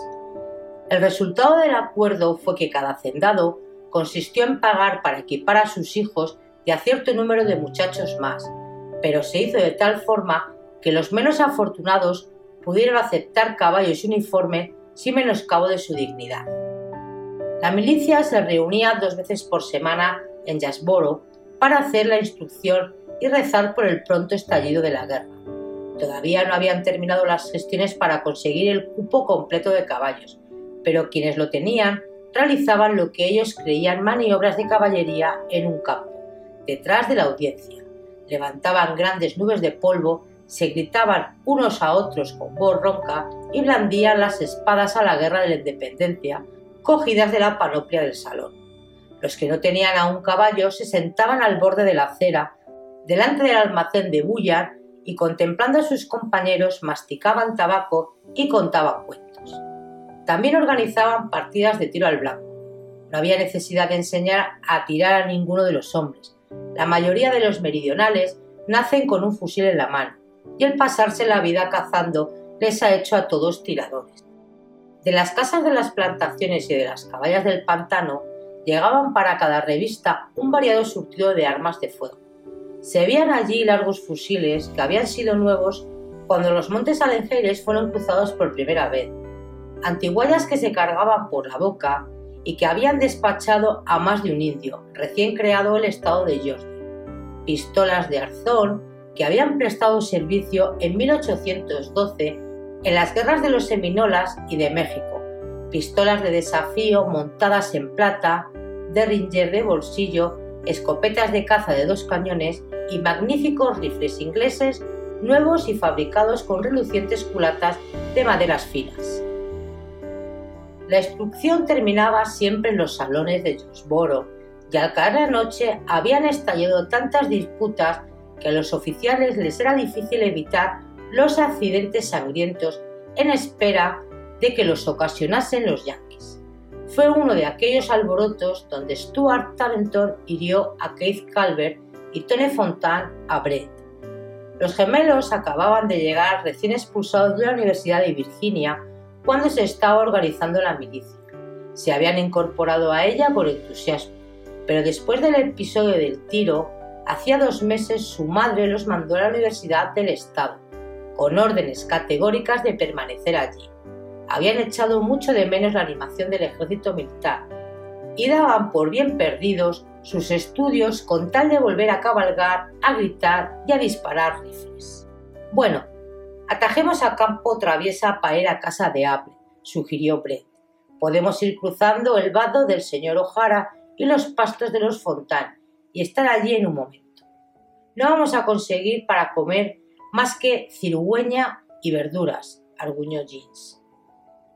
El resultado del acuerdo fue que cada hacendado consistió en pagar para equipar a sus hijos y a cierto número de muchachos más, pero se hizo de tal forma que los menos afortunados pudieron aceptar caballos y uniforme sin menoscabo de su dignidad. La milicia se reunía dos veces por semana en Jasboro para hacer la instrucción y rezar por el pronto estallido de la guerra. Todavía no habían terminado las gestiones para conseguir el cupo completo de caballos, pero quienes lo tenían realizaban lo que ellos creían maniobras de caballería en un campo, detrás de la audiencia. Levantaban grandes nubes de polvo, se gritaban unos a otros con voz ronca y blandían las espadas a la guerra de la independencia, cogidas de la panoplia del salón. Los que no tenían aún caballo se sentaban al borde de la acera, delante del almacén de Bullar, y contemplando a sus compañeros masticaban tabaco y contaban cuentos. También organizaban partidas de tiro al blanco. No había necesidad de enseñar a tirar a ninguno de los hombres. La mayoría de los meridionales nacen con un fusil en la mano, y el pasarse la vida cazando les ha hecho a todos tiradores. De las casas de las plantaciones y de las caballas del pantano llegaban para cada revista un variado surtido de armas de fuego. Se veían allí largos fusiles que habían sido nuevos cuando los montes alengeires fueron cruzados por primera vez, antiguallas que se cargaban por la boca y que habían despachado a más de un indio, recién creado el estado de Georgia, pistolas de arzón que habían prestado servicio en 1812 en las guerras de los Seminolas y de México, pistolas de desafío montadas en plata, derringer de bolsillo, escopetas de caza de dos cañones y magníficos rifles ingleses nuevos y fabricados con relucientes culatas de maderas finas. La instrucción terminaba siempre en los salones de Josboro, y al caer la noche habían estallado tantas disputas que a los oficiales les era difícil evitar los accidentes sangrientos en espera de que los ocasionasen los yankees. Fue uno de aquellos alborotos donde Stuart Talenton hirió a Keith Calvert y Tony Fontan a Brett. Los gemelos acababan de llegar recién expulsados de la Universidad de Virginia cuando se estaba organizando la milicia. Se habían incorporado a ella con entusiasmo, pero después del episodio del tiro, hacía dos meses su madre los mandó a la Universidad del Estado, con órdenes categóricas de permanecer allí. Habían echado mucho de menos la animación del ejército militar y daban por bien perdidos sus estudios con tal de volver a cabalgar, a gritar y a disparar rifles. Bueno, atajemos a campo traviesa para ir a casa de Apple, sugirió Brett. Podemos ir cruzando el vado del señor O'Hara y los pastos de los Fontán y estar allí en un momento. No vamos a conseguir para comer más que cirugüeña y verduras, arguñó Jeans.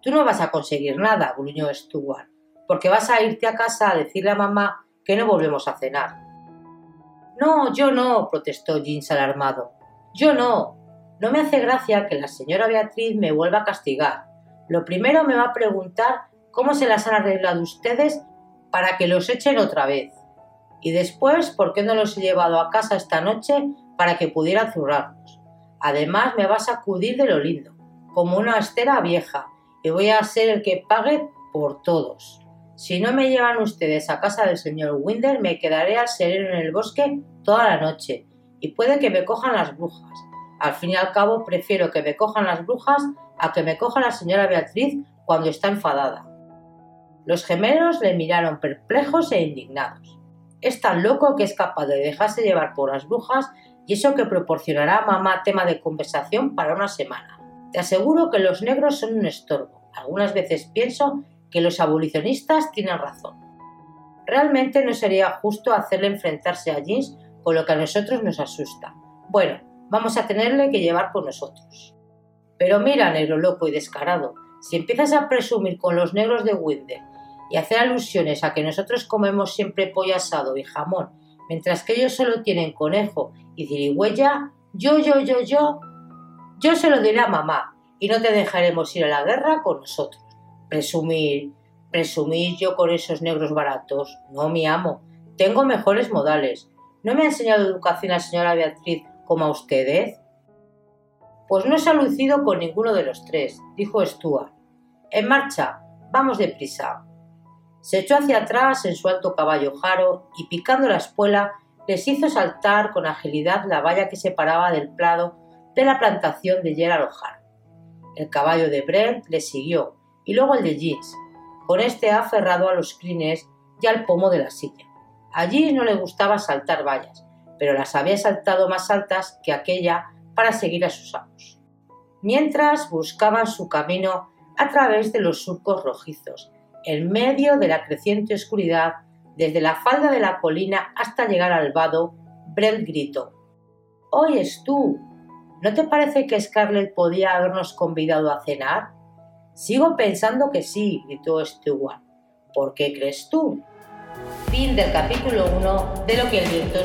Tú no vas a conseguir nada, gruñó Stuart, porque vas a irte a casa a decirle a mamá que no volvemos a cenar. No, yo no, protestó Jeans alarmado. Yo no. No me hace gracia que la señora Beatriz me vuelva a castigar. Lo primero me va a preguntar cómo se las han arreglado ustedes para que los echen otra vez. Y después, ¿por qué no los he llevado a casa esta noche para que pudieran zurrarnos? Además, me va a sacudir de lo lindo, como una estera vieja, y voy a ser el que pague por todos. Si no me llevan ustedes a casa del señor Winder, me quedaré al sereno en el bosque toda la noche y puede que me cojan las brujas. Al fin y al cabo, prefiero que me cojan las brujas a que me coja la señora Beatriz cuando está enfadada. Los gemelos le miraron perplejos e indignados. Es tan loco que es capaz de dejarse llevar por las brujas y eso que proporcionará a mamá tema de conversación para una semana. Te aseguro que los negros son un estorbo. Algunas veces pienso que los abolicionistas tienen razón. Realmente no sería justo hacerle enfrentarse a Jeans con lo que a nosotros nos asusta. Bueno, vamos a tenerle que llevar por nosotros. Pero mira, negro loco y descarado, si empiezas a presumir con los negros de Winder y hacer alusiones a que nosotros comemos siempre pollo asado y jamón, mientras que ellos solo tienen conejo y cirigüeya, yo, yo, yo, yo, yo se lo diré a mamá y no te dejaremos ir a la guerra con nosotros. Presumir, presumir yo con esos negros baratos. No, mi amo. Tengo mejores modales. ¿No me ha enseñado educación la señora Beatriz como a ustedes? Pues no se ha lucido con ninguno de los tres, dijo Stuart. En marcha, vamos deprisa. Se echó hacia atrás en su alto caballo jaro y picando la espuela les hizo saltar con agilidad la valla que separaba del prado de la plantación de Gerald O'Hara. El caballo de Brent le siguió y luego el de Jeans, con este aferrado a los crines y al pomo de la silla. A Jeans no le gustaba saltar vallas, pero las había saltado más altas que aquella para seguir a sus amos. Mientras buscaban su camino a través de los surcos rojizos, en medio de la creciente oscuridad, desde la falda de la colina hasta llegar al vado, Brent gritó: Oyes tú, ¿no te parece que Scarlett podía habernos convidado a cenar? Sigo pensando que sí, gritó Stewart. ¿Por qué crees tú? Fin del capítulo 1 de lo que el viento.